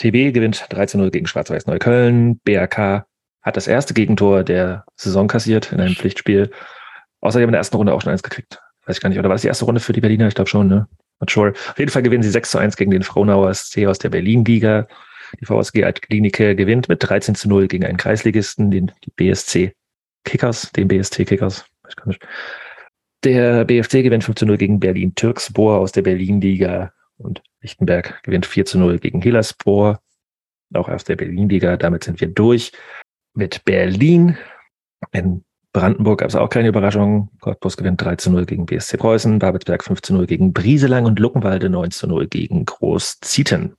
TB gewinnt 3 zu 0 gegen Schwarz-Weiß Neukölln. BRK hat das erste Gegentor der Saison kassiert in einem Pflichtspiel. Außerdem in der ersten Runde auch schon eins gekriegt. Weiß ich gar nicht. Oder war das die erste Runde für die Berliner? Ich glaube schon, ne? Not sure. Auf jeden Fall gewinnen sie 6 zu 1 gegen den Frohnauer SC aus der Berlin-Liga. Die VSG Altklinike gewinnt mit 13 zu 0 gegen einen Kreisligisten, den BSC Kickers, den BST Kickers. Weiß gar nicht. Der BFC gewinnt 5 zu 0 gegen Berlin Türkspor aus der Berlin-Liga und Lichtenberg gewinnt 4 zu 0 gegen Hillerspor, auch aus der Berlin-Liga. Damit sind wir durch mit Berlin. In Brandenburg gab es auch keine Überraschung. Cottbus gewinnt 3 zu 0 gegen BSC Preußen, Babelsberg 5 zu 0 gegen Brieselang und Luckenwalde 9 zu 0 gegen Großzieten.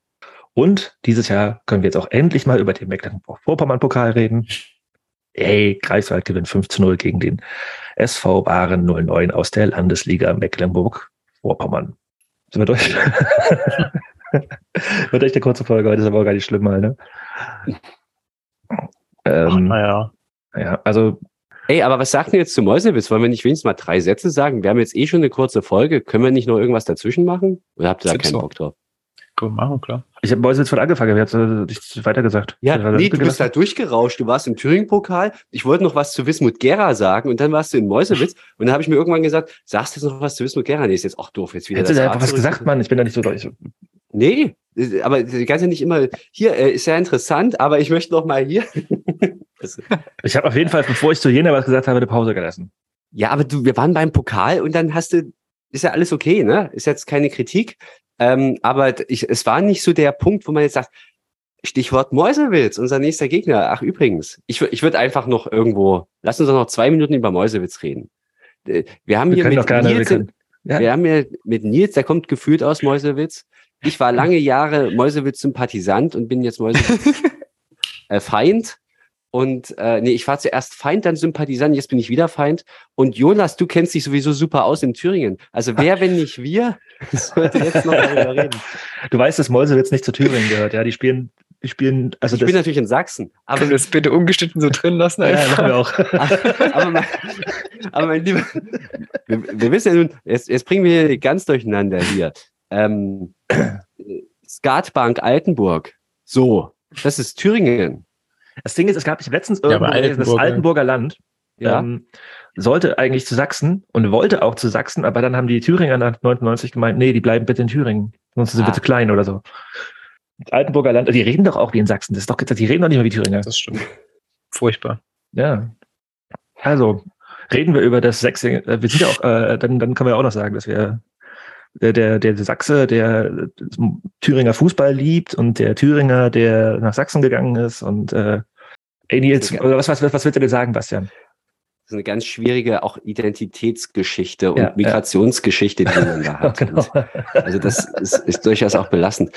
Und dieses Jahr können wir jetzt auch endlich mal über den Mecklenburg-Vorpommern-Pokal reden. Ey, Greifswald gewinnt 5 zu 0 gegen den SV Waren 09 aus der Landesliga Mecklenburg-Vorpommern. Sind wir durch? Wird echt eine kurze Folge, heute ist aber auch gar nicht schlimm mal, ne? Ach, Ähm, naja. ja, also Ey, aber was sagt ihr jetzt zu Mäusewitz? Wollen wir nicht wenigstens mal drei Sätze sagen? Wir haben jetzt eh schon eine kurze Folge. Können wir nicht noch irgendwas dazwischen machen? Oder habt ihr da keinen so. Bock drauf? Können wir machen, klar. Ich habe jetzt voll angefangen, wer hat äh, nichts weiter gesagt? Ja, nee, du bist da durchgerauscht. Du warst im Thüringen-Pokal. Ich wollte noch was zu Wismut Gera sagen und dann warst du in Mäusewitz. Und dann habe ich mir irgendwann gesagt, sagst du jetzt noch was zu Wismut Gera? Nee, ist jetzt auch doof. Jetzt wieder Hättest du da einfach was gesagt, Mann? Ich bin da nicht so durch. Nee, aber die ganze nicht immer, hier, äh, ist ja interessant, aber ich möchte noch mal hier. Ich habe auf jeden Fall, bevor ich zu Jena was gesagt habe, eine Pause gelassen. ja, aber du, wir waren beim Pokal und dann hast du, ist ja alles okay, ne? Ist jetzt keine Kritik. Ähm, aber ich, es war nicht so der Punkt, wo man jetzt sagt, Stichwort Mäusewitz, unser nächster Gegner. Ach, übrigens, ich, ich würde einfach noch irgendwo, lass uns doch noch zwei Minuten über Mäusewitz reden. Äh, Wir haben Wir hier mit gerne, wir Nils, können. Ja. wir haben hier mit Nils, der kommt gefühlt aus Mäusewitz. ich war lange Jahre Mäusewitz-Sympathisant und bin jetzt Mäusewitz-Feind. Und äh, nee, ich war zuerst Feind, dann Sympathisant, jetzt bin ich wieder Feind. Und Jonas, du kennst dich sowieso super aus in Thüringen. Also wer, wenn nicht wir, sollte jetzt noch darüber reden. Du weißt, dass Mäusewitz nicht zu Thüringen gehört, ja. Die spielen, die spielen, also Ich das, bin natürlich in Sachsen. Aber, Können wir das bitte ungeschnitten so drin lassen? ja, Einfach? machen wir auch. aber, mein, aber mein Lieber, wir, wir wissen ja nun, jetzt, jetzt bringen wir hier ganz durcheinander hier. Ähm, Skatbank Altenburg. So, das ist Thüringen. Das Ding ist, es gab ich letztens Ja, irgendwo das Altenburg, ja. Altenburger Land Ja. ähm, sollte eigentlich zu Sachsen und wollte auch zu Sachsen, aber dann haben die Thüringer nach 99 gemeint, nee, die bleiben bitte in Thüringen, sonst sind Ah. wir zu klein oder so. Das Altenburger Land, die reden doch auch wie in Sachsen, das ist doch, die reden doch nicht mehr wie Thüringer. Das stimmt. Furchtbar. Ja. Also, reden wir über das Sächsische, äh, wir sind ja auch, äh, dann, dann können wir auch noch sagen, dass wir der, der, der Sachse, der Thüringer Fußball liebt und der Thüringer, der nach Sachsen gegangen ist und äh, ey, Nils, oder was, was, was willst du denn sagen, Bastian? Das ist eine ganz schwierige auch Identitätsgeschichte und Ja, ja. Migrationsgeschichte, die man da hat. Genau. Also das ist, ist durchaus auch belastend.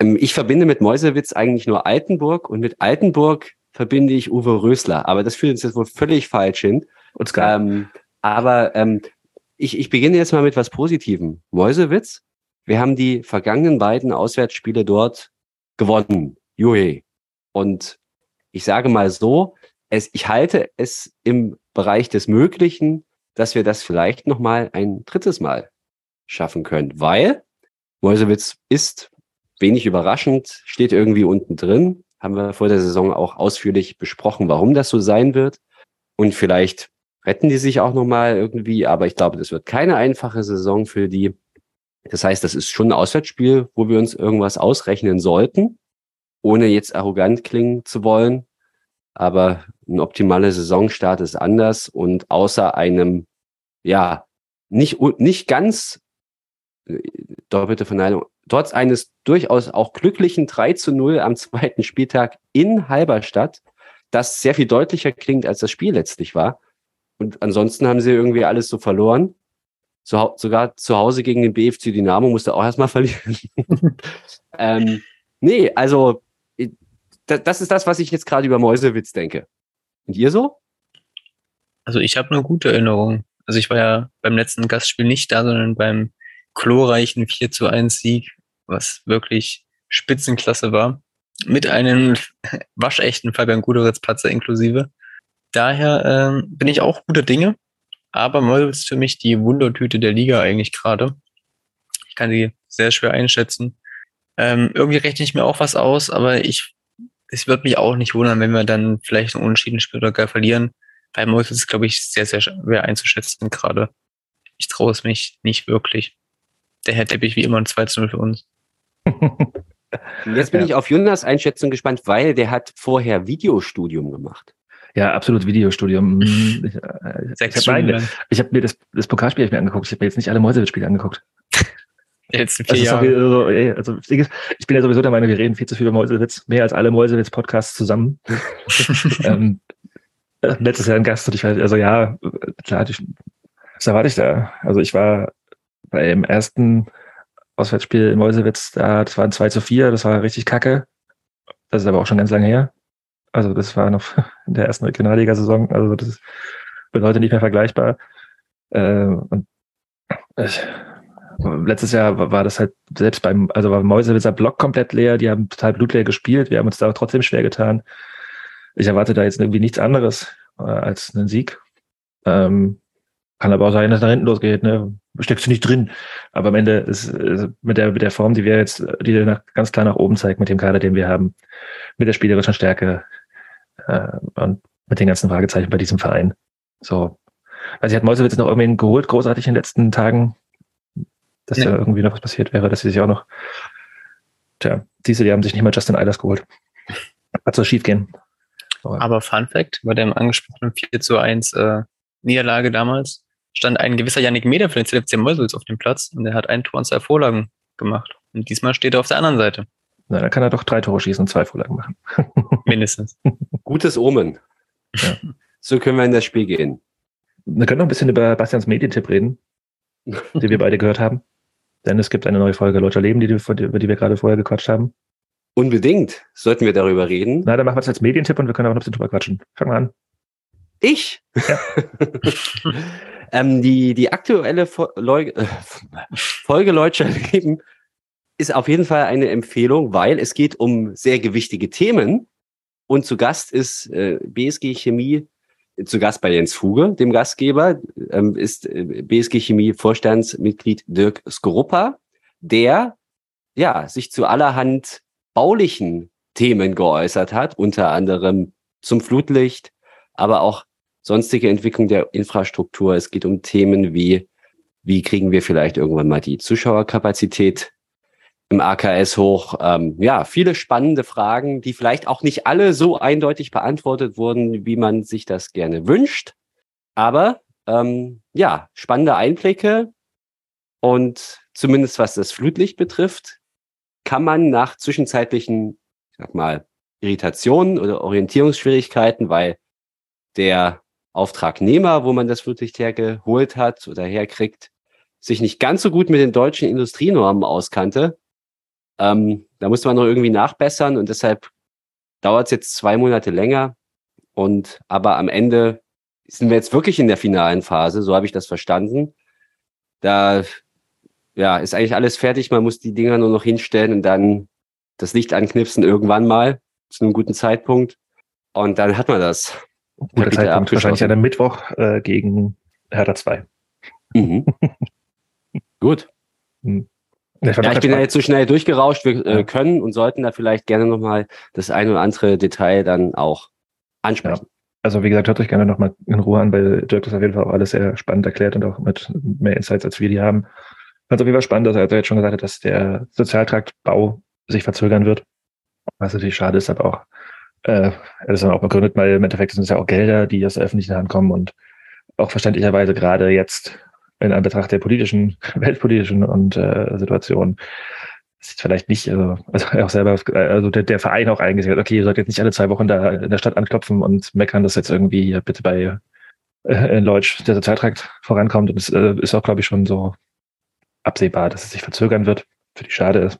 Ähm, Ich verbinde mit Mäusewitz eigentlich nur Altenburg und mit Altenburg verbinde ich Uwe Rösler. Aber das führt uns jetzt wohl völlig falsch hin. Und. Ähm, aber ähm, ich, ich beginne jetzt mal mit was Positivem. Mäusewitz, wir haben die vergangenen beiden Auswärtsspiele dort gewonnen. Juhe. Und ich sage mal so, es, ich halte es im Bereich des Möglichen, dass wir das vielleicht noch mal ein drittes Mal schaffen können, weil Mäusewitz ist wenig überraschend, steht irgendwie unten drin, haben wir vor der Saison auch ausführlich besprochen, warum das so sein wird. Und vielleicht retten die sich auch noch mal irgendwie, aber ich glaube, das wird keine einfache Saison für die. Das heißt, das ist schon ein Auswärtsspiel, wo wir uns irgendwas ausrechnen sollten, ohne jetzt arrogant klingen zu wollen. Aber ein optimaler Saisonstart ist anders und außer einem, ja, nicht, nicht ganz äh, doppelte Verneinung, trotz eines durchaus auch glücklichen 3 zu 0 am zweiten Spieltag in Halberstadt, das sehr viel deutlicher klingt, als das Spiel letztlich war. Und ansonsten haben sie irgendwie alles so verloren. Hau- sogar zu Hause gegen den BFC Dynamo musste auch erstmal verlieren. ähm, nee, also das ist das, was ich jetzt gerade über Mäusewitz denke. Und ihr so? Also ich habe eine gute Erinnerung. Also ich war ja beim letzten Gastspiel nicht da, sondern beim glorreichen 4 zu 1 Sieg, was wirklich Spitzenklasse war. Mit einem waschechten Fabian Guderitz-Patzer inklusive. Daher ähm, bin ich auch guter Dinge. Aber Molwitz ist für mich die Wundertüte der Liga eigentlich gerade. Ich kann sie sehr schwer einschätzen. Ähm, irgendwie rechne ich mir auch was aus, aber ich, es wird mich auch nicht wundern, wenn wir dann vielleicht ein Unentschieden spielen oder gar verlieren. Bei Molwitz ist, glaube ich, sehr, sehr schwer einzuschätzen gerade. Ich traue es mich nicht wirklich. Der Herr Teppich wie immer ein 2 zu 0 für uns. Jetzt bin Ja. ich auf Jonas Einschätzung gespannt, weil der hat vorher Videostudium gemacht. Ja, absolut Videostudium. Ich, äh, Sechs ich habe ich hab mir das, das Pokalspiel ich mir angeguckt. Ich habe mir jetzt nicht alle Mäusewitz-Spiele angeguckt. Letzten Das vier auch Jahre. also, ist, ich bin ja sowieso der Meinung, wir reden viel zu viel über Mäusewitz, mehr als alle Mäusewitz-Podcasts zusammen. ähm, äh, letztes Jahr ein Gast und ich war, also ja, klar, ich, was erwarte ich da? Also ich war beim ersten Auswärtsspiel in Mäusewitz, da, das war ein 2 zu 4, das war richtig kacke. Das ist aber auch schon ganz lange her. Also das war noch in der ersten Regionalliga-Saison, also das ist bis heute nicht mehr vergleichbar. Äh, und ich, letztes Jahr war das halt selbst beim, also war Mäusewitzer Block komplett leer, die haben total blutleer gespielt, wir haben uns da trotzdem schwer getan. Ich erwarte da jetzt irgendwie nichts anderes äh, als einen Sieg. Ähm, kann aber auch sein, dass es nach hinten losgeht, ne? Steckst du nicht drin. Aber am Ende ist, ist mit der, mit der Form, die wir jetzt, die nach, ganz klar nach oben zeigt, mit dem Kader, den wir haben, mit der spielerischen Stärke äh, und mit den ganzen Fragezeichen bei diesem Verein. So. Also hat Mäusewitz noch irgendwen geholt, großartig in den letzten Tagen, dass Nee. da irgendwie noch was passiert wäre, dass sie sich auch noch, tja, diese, die haben sich nicht mal Justin Eilers geholt. Hat so schief gehen. Aber, Aber Fun Fact, bei dem angesprochenen 4 zu 1 äh, Niederlage damals stand ein gewisser Yannick Meder für den CFC Meuselwitz auf dem Platz und er hat ein Tor und zwei Vorlagen gemacht. Und diesmal steht er auf der anderen Seite. Na, dann kann er doch drei Tore schießen und zwei Vorlagen machen. Mindestens. Gutes Omen. Ja. So können wir in das Spiel gehen. Wir können noch ein bisschen über Bastians Medientipp reden, den wir beide gehört haben. Denn es gibt eine neue Folge Leute Leben, die, über die wir gerade vorher gequatscht haben. Unbedingt. Sollten wir darüber reden? Na, dann machen wir es als Medientipp und wir können auch noch ein bisschen drüber quatschen. Fangen wir an. Ich? Ja. ähm, die, die aktuelle Folge, äh, Folge Leutscher Leben ist auf jeden Fall eine Empfehlung, weil es geht um sehr gewichtige Themen. Und zu Gast ist äh, BSG Chemie, zu Gast bei Jens Fuge, dem Gastgeber, ähm, ist äh, BSG Chemie Vorstandsmitglied Dirk Skorupa, der ja sich zu allerhand baulichen Themen geäußert hat, unter anderem zum Flutlicht, aber auch sonstige Entwicklung der Infrastruktur. Es geht um Themen wie, wie kriegen wir vielleicht irgendwann mal die Zuschauerkapazität im AKS hoch. Ähm, ja, viele spannende Fragen, die vielleicht auch nicht alle so eindeutig beantwortet wurden, wie man sich das gerne wünscht. Aber ähm, ja, spannende Einblicke. Und zumindest was das Flutlicht betrifft, kann man nach zwischenzeitlichen, ich sag mal, Irritationen oder Orientierungsschwierigkeiten, weil der Auftragnehmer, wo man das Flutlicht hergeholt hat oder herkriegt, sich nicht ganz so gut mit den deutschen Industrienormen auskannte. Ähm, da musste man noch irgendwie nachbessern und deshalb dauert es jetzt zwei Monate länger. Und aber am Ende sind wir jetzt wirklich in der finalen Phase, so habe ich das verstanden. Da ja, ist eigentlich alles fertig. Man muss die Dinger nur noch hinstellen und dann das Licht anknipsen irgendwann mal zu einem guten Zeitpunkt. Und dann hat man das. Guter Zeitpunkt, wahrscheinlich an einem Mittwoch äh, gegen Hertha 2. Mhm. Gut. Hm. Ich, ja, ich bin ja jetzt so schnell durchgerauscht. Wir äh, können und sollten da vielleicht gerne nochmal das ein oder andere Detail dann auch ansprechen. Ja. Also wie gesagt, hört euch gerne nochmal in Ruhe an, weil Dirk das auf jeden Fall auch alles sehr spannend erklärt und auch mit mehr Insights, als wir die haben fand es auf jeden Fall spannend, dass er jetzt schon gesagt hat, dass der Sozialtraktbau sich verzögern wird. Was natürlich schade ist, aber auch, äh, er ist dann auch begründet, weil im Endeffekt sind es ja auch Gelder, die aus der öffentlichen Hand kommen und auch verständlicherweise gerade jetzt in Anbetracht der politischen, weltpolitischen und äh, Situation ist vielleicht nicht, also, also auch selber, also der, der Verein auch eingesehen hat, okay, ihr sollt jetzt nicht alle zwei Wochen da in der Stadt anklopfen und meckern, dass jetzt irgendwie bitte bei äh, in Leutsch der Sozialtrakt vorankommt. Und es äh, ist auch, glaube ich, schon so absehbar, dass es sich verzögern wird. Für die schade ist.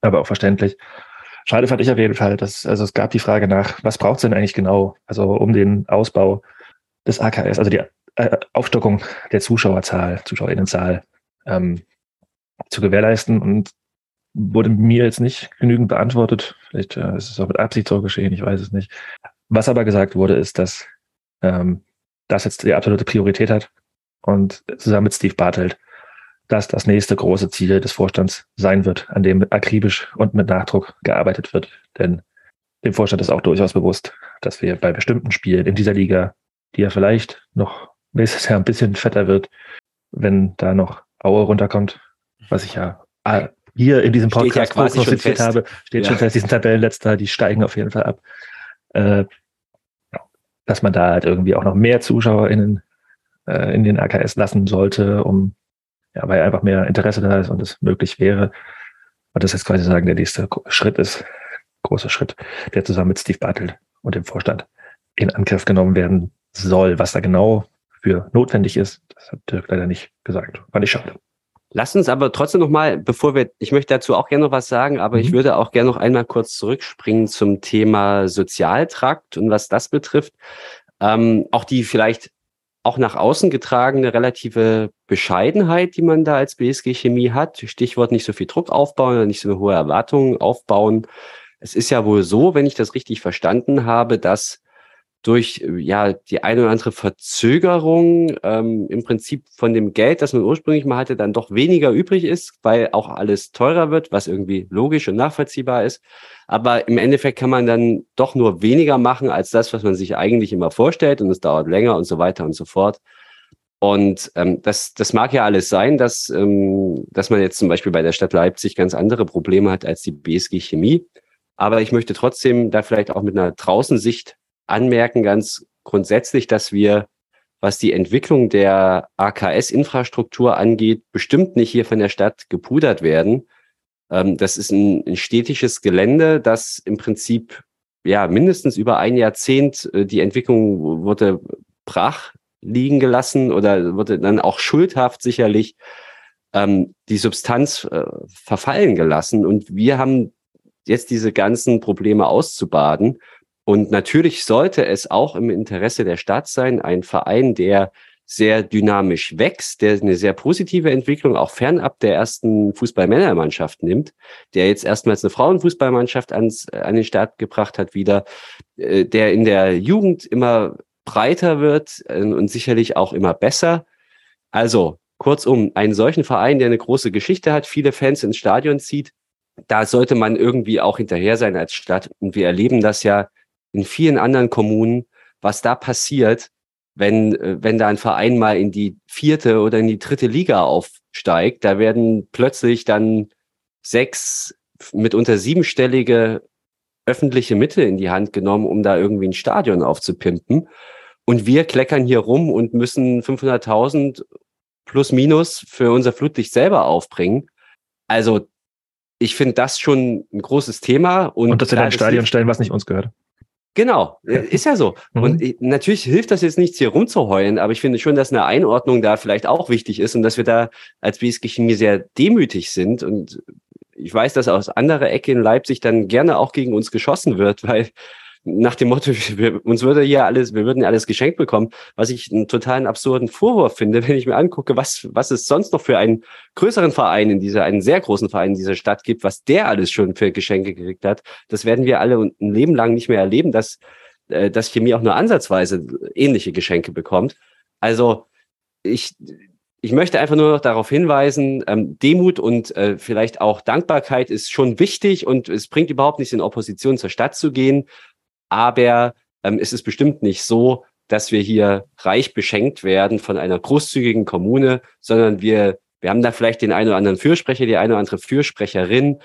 Aber auch verständlich. Schade fand ich auf jeden Fall, dass, also es gab die Frage nach, was braucht es denn eigentlich genau? Also um den Ausbau des AKS, also die äh, Aufstockung der Zuschauerzahl, Zuschauerinnenzahl ähm, zu gewährleisten und wurde mir jetzt nicht genügend beantwortet. Vielleicht äh, ist es auch mit Absicht so geschehen, ich weiß es nicht. Was aber gesagt wurde, ist, dass ähm, das jetzt die absolute Priorität hat und zusammen mit Steve Bartelt das das nächste große Ziel des Vorstands sein wird, an dem akribisch und mit Nachdruck gearbeitet wird. Denn dem Vorstand ist auch durchaus bewusst, dass wir bei bestimmten Spielen in dieser Liga, die ja vielleicht noch nächstes Jahr ein bisschen fetter wird, wenn da noch Aue runterkommt, was ich ja ah, hier in diesem Podcast ja prognostiziert habe, steht ja. schon fest, diesen Tabellenletzter, die steigen auf jeden Fall ab. Äh, dass man da halt irgendwie auch noch mehr ZuschauerInnen äh, in den AKS lassen sollte, um ja, weil einfach mehr Interesse da ist und es möglich wäre. Und das ist quasi sagen, der nächste Schritt ist, großer Schritt, der zusammen mit Steve Bartelt und dem Vorstand in Angriff genommen werden soll. Was da genau für notwendig ist, das hat Dirk leider nicht gesagt. Fand ich schade. Lass uns aber trotzdem noch mal, bevor wir, ich möchte dazu auch gerne noch was sagen, aber mhm. ich würde auch gerne noch einmal kurz zurückspringen zum Thema Sozialtrakt und was das betrifft. Ähm, auch die vielleicht auch nach außen getragene relative Bescheidenheit, die man da als BSG Chemie hat. Stichwort nicht so viel Druck aufbauen oder nicht so eine hohe Erwartung aufbauen. Es ist ja wohl so, wenn ich das richtig verstanden habe, dass durch ja die eine oder andere Verzögerung ähm, im Prinzip von dem Geld, das man ursprünglich mal hatte, dann doch weniger übrig ist, weil auch alles teurer wird, was irgendwie logisch und nachvollziehbar ist. Aber im Endeffekt kann man dann doch nur weniger machen als das, was man sich eigentlich immer vorstellt und es dauert länger und so weiter und so fort. Und ähm, das, das mag ja alles sein, dass, ähm, dass man jetzt zum Beispiel bei der Stadt Leipzig ganz andere Probleme hat als die BSG Chemie. Aber ich möchte trotzdem da vielleicht auch mit einer Draußensicht anmerken, ganz grundsätzlich, dass wir, was die Entwicklung der AKS-Infrastruktur angeht, bestimmt nicht hier von der Stadt gepudert werden. Ähm, das ist ein, ein städtisches Gelände, das im Prinzip ja mindestens über ein Jahrzehnt äh, die Entwicklung wurde brach liegen gelassen oder wurde dann auch schuldhaft sicherlich ähm, die Substanz äh, verfallen gelassen. Und wir haben jetzt diese ganzen Probleme auszubaden. Und natürlich sollte es auch im Interesse der Stadt sein, ein Verein, der sehr dynamisch wächst, der eine sehr positive Entwicklung auch fernab der ersten Fußballmännermannschaft nimmt, der jetzt erstmals eine Frauenfußballmannschaft ans, an den Start gebracht hat wieder, äh, der in der Jugend immer breiter wird äh, und sicherlich auch immer besser. Also kurzum, einen solchen Verein, der eine große Geschichte hat, viele Fans ins Stadion zieht, da sollte man irgendwie auch hinterher sein als Stadt. Und wir erleben das ja in vielen anderen Kommunen, was da passiert, wenn, äh, wenn da ein Verein mal in die vierte oder in die dritte Liga aufsteigt. Da werden plötzlich dann sechs, mitunter siebenstellige öffentliche Mittel in die Hand genommen, um da irgendwie ein Stadion aufzupimpen. Und wir kleckern hier rum und müssen 500.000 plus minus für unser Flutlicht selber aufbringen. Also ich finde das schon ein großes Thema. Und, und dass wir ein Stadion stellen, was nicht uns gehört. Genau, ist ja so. Mhm. Und natürlich hilft das jetzt nichts, hier rumzuheulen, aber ich finde schon, dass eine Einordnung da vielleicht auch wichtig ist und dass wir da als BSG Chemie sehr demütig sind. Und ich weiß, dass aus anderer Ecke in Leipzig dann gerne auch gegen uns geschossen wird, weil nach dem Motto, wir, uns würde hier alles, wir würden ja alles geschenkt bekommen, was ich einen totalen absurden Vorwurf finde, wenn ich mir angucke, was, was es sonst noch für einen größeren Verein in dieser, einen sehr großen Verein in dieser Stadt gibt, was der alles schon für Geschenke gekriegt hat. Das werden wir alle ein Leben lang nicht mehr erleben, dass, äh, dass Chemie auch nur ansatzweise ähnliche Geschenke bekommt. Also, ich, ich möchte einfach nur noch darauf hinweisen, ähm, Demut und äh, vielleicht auch Dankbarkeit ist schon wichtig und es bringt überhaupt nichts in Opposition zur Stadt zu gehen aber ähm, es ist bestimmt nicht so, dass wir hier reich beschenkt werden von einer großzügigen Kommune, sondern wir, wir haben da vielleicht den einen oder anderen Fürsprecher, die eine oder andere Fürsprecherin,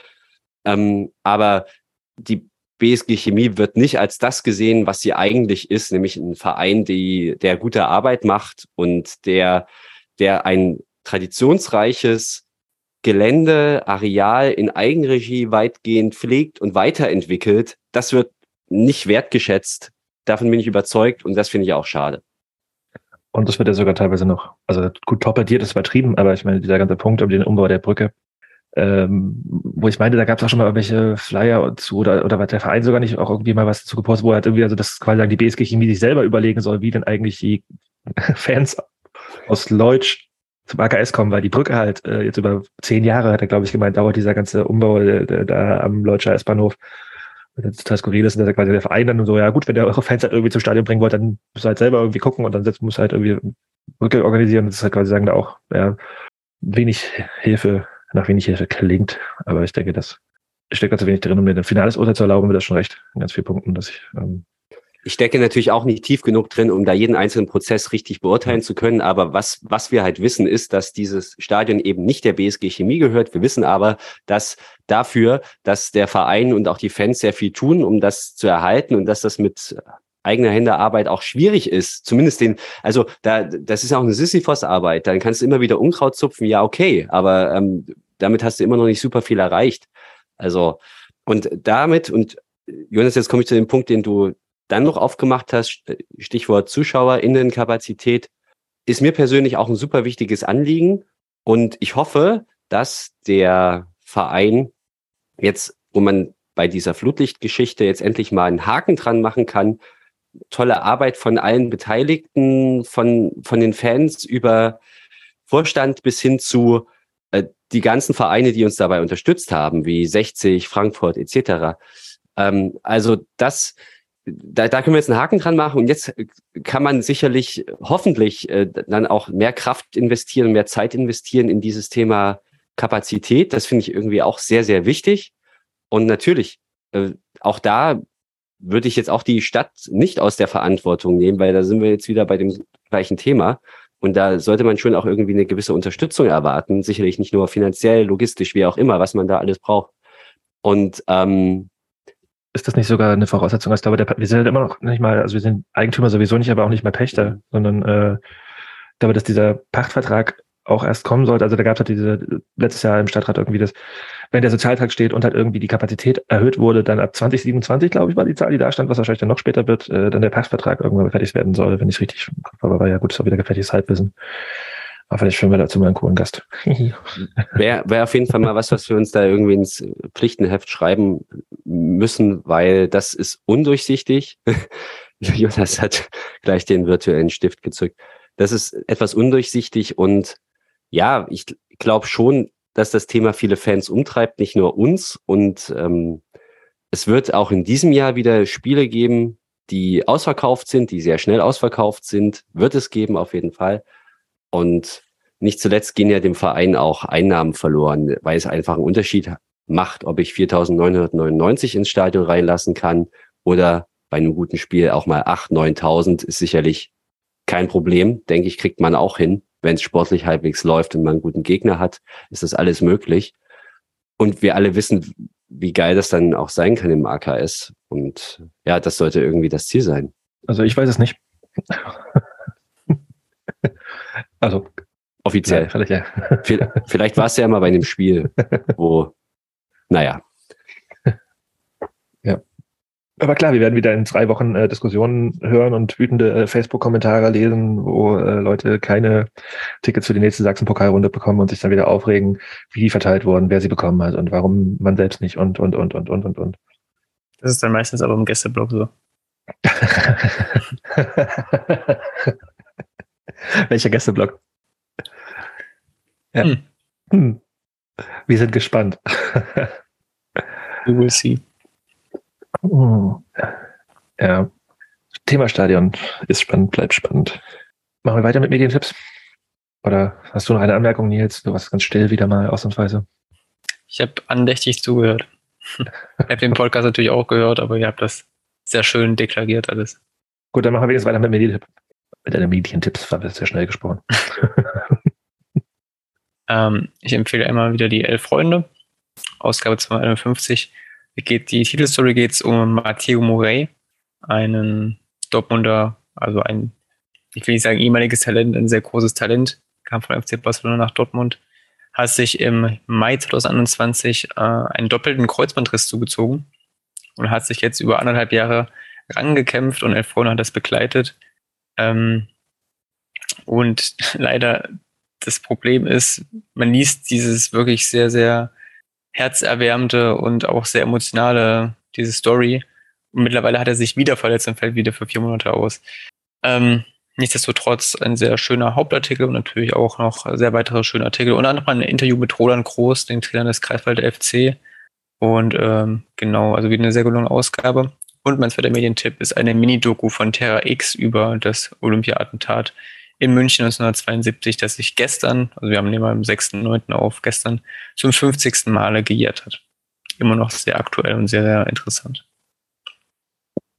ähm, aber die BSG Chemie wird nicht als das gesehen, was sie eigentlich ist, nämlich ein Verein, die, der gute Arbeit macht und der, der ein traditionsreiches Gelände, Areal in Eigenregie weitgehend pflegt und weiterentwickelt. Das wird nicht wertgeschätzt. Davon bin ich überzeugt und das finde ich auch schade. Und das wird ja sogar teilweise noch, also gut torpediert ist übertrieben, aber ich meine, dieser ganze Punkt um den Umbau der Brücke, ähm, wo ich meinte, da gab es auch schon mal irgendwelche Flyer zu oder, oder hat der Verein sogar nicht auch irgendwie mal was dazu gepostet, wo er halt irgendwie, also das quasi sagen, die BSG Chemie sich selber überlegen soll, wie denn eigentlich die Fans aus Leutsch zum AKS kommen, weil die Brücke halt äh, jetzt über zehn Jahre, hat er glaube ich gemeint, dauert dieser ganze Umbau da am Leutscher S-Bahnhof total skurril ist, dass quasi der Verein dann so, ja gut, wenn ihr eure Fans halt irgendwie zum Stadion bringen wollt, dann müsst ihr halt selber irgendwie gucken und dann muss halt irgendwie Brücke organisieren. Das ist halt quasi sagen da auch, ja, wenig Hilfe, nach wenig Hilfe klingt. Aber ich denke, das steckt ganz wenig drin, um mir ein finales Urteil zu erlauben, mir das schon recht in ganz vielen Punkten, dass ich ähm, ich stecke natürlich auch nicht tief genug drin, um da jeden einzelnen Prozess richtig beurteilen zu können. Aber was, was wir halt wissen, ist, dass dieses Stadion eben nicht der BSG Chemie gehört. Wir wissen aber, dass dafür, dass der Verein und auch die Fans sehr viel tun, um das zu erhalten und dass das mit eigener Hände Arbeit auch schwierig ist. Zumindest den, also da, das ist auch eine Sisyphos-Arbeit. Dann kannst du immer wieder Unkraut zupfen. Ja, okay. Aber ähm, damit hast du immer noch nicht super viel erreicht. Also, und damit, und Jonas, jetzt komme ich zu dem Punkt, den du dann noch aufgemacht hast, Stichwort Zuschauerinnenkapazität, ist mir persönlich auch ein super wichtiges Anliegen. Und ich hoffe, dass der Verein jetzt, wo man bei dieser Flutlichtgeschichte jetzt endlich mal einen Haken dran machen kann, tolle Arbeit von allen Beteiligten, von, von den Fans über Vorstand bis hin zu äh, die ganzen Vereine, die uns dabei unterstützt haben, wie 60, Frankfurt etc. Ähm, also das da, da können wir jetzt einen Haken dran machen und jetzt kann man sicherlich hoffentlich äh, dann auch mehr Kraft investieren, mehr Zeit investieren in dieses Thema Kapazität. Das finde ich irgendwie auch sehr, sehr wichtig. Und natürlich, äh, auch da würde ich jetzt auch die Stadt nicht aus der Verantwortung nehmen, weil da sind wir jetzt wieder bei dem gleichen Thema. Und da sollte man schon auch irgendwie eine gewisse Unterstützung erwarten. Sicherlich nicht nur finanziell, logistisch, wie auch immer, was man da alles braucht. Und ähm, ist das nicht sogar eine Voraussetzung? Ich glaube, der, wir sind halt immer noch nicht mal, also wir sind Eigentümer sowieso nicht, aber auch nicht mal Pächter, mhm. sondern äh, ich glaube, dass dieser Pachtvertrag auch erst kommen sollte. Also da gab es halt diese letztes Jahr im Stadtrat irgendwie das, wenn der Sozialtrag steht und halt irgendwie die Kapazität erhöht wurde, dann ab 2027, glaube ich, war die Zahl, die da stand, was wahrscheinlich dann noch später wird, äh, dann der Pachtvertrag irgendwann fertig werden soll, wenn ich es richtig. Aber ja gut, ist auch wieder gefährliches Halbwissen. Aber vielleicht finden wir dazu mal einen coolen Gast. Wäre wär auf jeden Fall mal was, was wir uns da irgendwie ins Pflichtenheft schreiben müssen, weil das ist undurchsichtig. Jonas hat gleich den virtuellen Stift gezückt. Das ist etwas undurchsichtig und ja, ich glaube schon, dass das Thema viele Fans umtreibt, nicht nur uns. Und ähm, es wird auch in diesem Jahr wieder Spiele geben, die ausverkauft sind, die sehr schnell ausverkauft sind. Wird es geben, auf jeden Fall. Und nicht zuletzt gehen ja dem Verein auch Einnahmen verloren, weil es einfach einen Unterschied macht, ob ich 4.999 ins Stadion reinlassen kann oder bei einem guten Spiel auch mal 8.000, 9.000 ist sicherlich kein Problem. Denke ich, kriegt man auch hin. Wenn es sportlich halbwegs läuft und man einen guten Gegner hat, ist das alles möglich. Und wir alle wissen, wie geil das dann auch sein kann im AKS. Und ja, das sollte irgendwie das Ziel sein. Also ich weiß es nicht. Also offiziell. Ja, vielleicht, ja. vielleicht, vielleicht war es ja mal bei einem Spiel, wo, naja. Ja. Aber klar, wir werden wieder in zwei Wochen äh, Diskussionen hören und wütende äh, Facebook-Kommentare lesen, wo äh, Leute keine Tickets für die nächste Sachsen-Pokalrunde bekommen und sich dann wieder aufregen, wie die verteilt wurden, wer sie bekommen hat und warum man selbst nicht und, und, und, und, und, und, und. Das ist dann meistens aber im Gästeblog so. Welcher Gästeblog? Ja. Hm. Hm. Wir sind gespannt. We will see. Hm. Ja. Thema Stadion ist spannend, bleibt spannend. Machen wir weiter mit Medientipps? Oder hast du noch eine Anmerkung, Nils? Du warst ganz still wieder mal ausnahmsweise. Ich habe andächtig zugehört. ich habe den Podcast natürlich auch gehört, aber ihr habt das sehr schön deklariert alles. Gut, dann machen wir jetzt weiter mit Medientipp. Mit deinen Medientipps sehr schnell gesprochen. ähm, ich empfehle immer wieder die Elf Freunde, Ausgabe 251. Geht, die Titelstory geht es um Matteo Morey, einen Dortmunder, also ein, ich will nicht sagen ehemaliges Talent, ein sehr großes Talent, kam von FC Barcelona nach Dortmund, hat sich im Mai 2021 äh, einen doppelten Kreuzbandriss zugezogen und hat sich jetzt über anderthalb Jahre rangekämpft und Elf Freunde hat das begleitet. Ähm, und leider das Problem ist, man liest dieses wirklich sehr, sehr herzerwärmte und auch sehr emotionale, diese Story. Und mittlerweile hat er sich wieder verletzt und fällt wieder für vier Monate aus. Ähm, nichtsdestotrotz ein sehr schöner Hauptartikel und natürlich auch noch sehr weitere schöne Artikel. Unter anderem ein Interview mit Roland Groß, dem Trainer des Greifswalder FC. Und ähm, genau, also wieder eine sehr gelungene Ausgabe. Und mein zweiter Medientipp ist eine Mini-Doku von Terra X über das Olympia-Attentat in München 1972, das sich gestern, also wir haben nehmen am 6.9. auf, gestern zum 50. Male gejährt hat. Immer noch sehr aktuell und sehr, sehr interessant.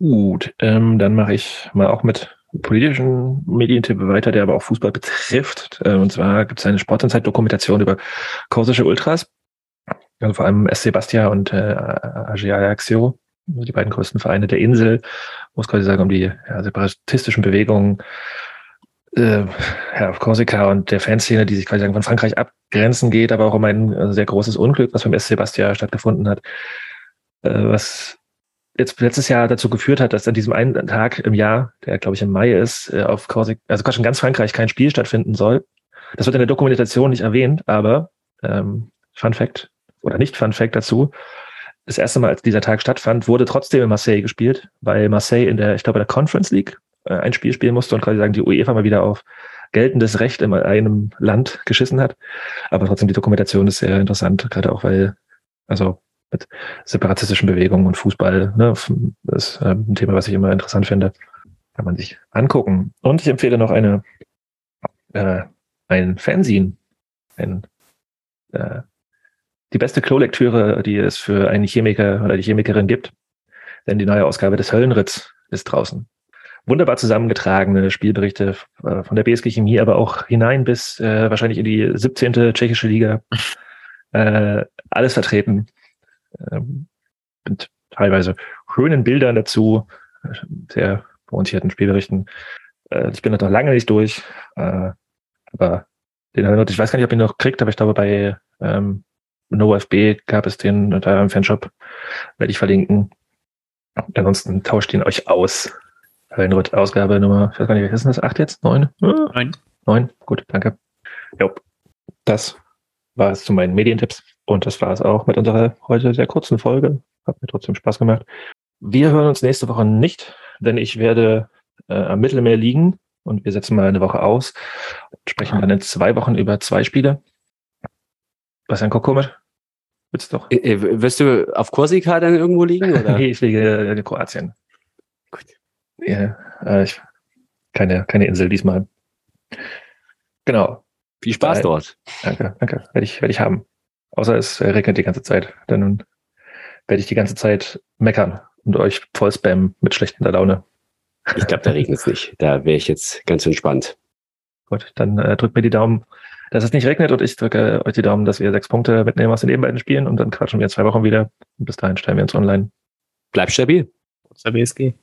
Gut, ähm, dann mache ich mal auch mit politischen Medientipp weiter, der aber auch Fußball betrifft. Äh, und zwar gibt es eine Sportanzeit-Dokumentation über korsische Ultras, also vor allem SC Bastia und äh, AG Ajaxio, die beiden größten Vereine der Insel, es quasi sagen um die ja, separatistischen Bewegungen äh, ja, auf Korsika und der Fanszene, die sich quasi sagen, von Frankreich abgrenzen geht, aber auch um ein äh, sehr großes Unglück, was beim SC Bastia stattgefunden hat, äh, was jetzt letztes Jahr dazu geführt hat, dass an diesem einen Tag im Jahr, der glaube ich im Mai ist, äh, auf Korsika, also Quatsch, in ganz Frankreich kein Spiel stattfinden soll. Das wird in der Dokumentation nicht erwähnt, aber ähm, Fun Fact oder nicht Fun Fact dazu, das erste Mal, als dieser Tag stattfand, wurde trotzdem in Marseille gespielt, weil Marseille in der, ich glaube, der Conference League äh, ein Spiel spielen musste und quasi sagen, die UEFA mal wieder auf geltendes Recht in einem Land geschissen hat. Aber trotzdem, die Dokumentation ist sehr interessant, gerade auch weil, also mit separatistischen Bewegungen und Fußball, ne, ist äh, ein Thema, was ich immer interessant finde. Kann man sich angucken. Und ich empfehle noch eine, äh, ein Fanzine, ein, äh, die beste Klolektüre, die es für einen Chemiker oder die Chemikerin gibt. Denn die neue Ausgabe des Höllenritz ist draußen wunderbar zusammengetragene Spielberichte äh, von der BSG Chemie, aber auch hinein bis äh, wahrscheinlich in die 17. tschechische Liga. Äh, alles vertreten. Ähm, mit teilweise schönen Bildern dazu, sehr pointierten Spielberichten. Äh, ich bin noch lange nicht durch, äh, aber den ich weiß gar nicht, ob ihr ihn noch kriegt, aber ich glaube bei ähm, NoFB gab es den da im Fanshop, werde ich verlinken. Ansonsten tauscht ihn euch aus. Höllenritt, Ausgabe Nummer, ich weiß gar nicht, was ist das? Acht jetzt? Neun? Neun. Neun, gut, danke. Jo, das war es zu meinen Medientipps. Und das war es auch mit unserer heute sehr kurzen Folge. Hat mir trotzdem Spaß gemacht. Wir hören uns nächste Woche nicht, denn ich werde äh, am Mittelmeer liegen und wir setzen mal eine Woche aus und sprechen dann in zwei Wochen über zwei Spiele. Was ein komisch? Willst du doch? Äh, äh, wirst du auf Korsika dann irgendwo liegen? Oder? nee, ich liege in Kroatien. Gut. Ja, äh, ich, keine, keine Insel diesmal. Genau. Viel Spaß Bye. dort. Danke, danke. Werde ich, werde ich haben. Außer es äh, regnet die ganze Zeit. Dann werde ich die ganze Zeit meckern und euch voll spammen mit schlechter Laune. Ich glaube, da regnet es nicht. Da wäre ich jetzt ganz entspannt. Gut, dann äh, drückt mir die Daumen, dass es nicht regnet und ich drücke euch die Daumen, dass wir sechs Punkte mitnehmen aus den beiden Spielen und dann quatschen wir in zwei Wochen wieder. Und bis dahin stellen wir uns online. Bleib stabil. Kurzer BSG.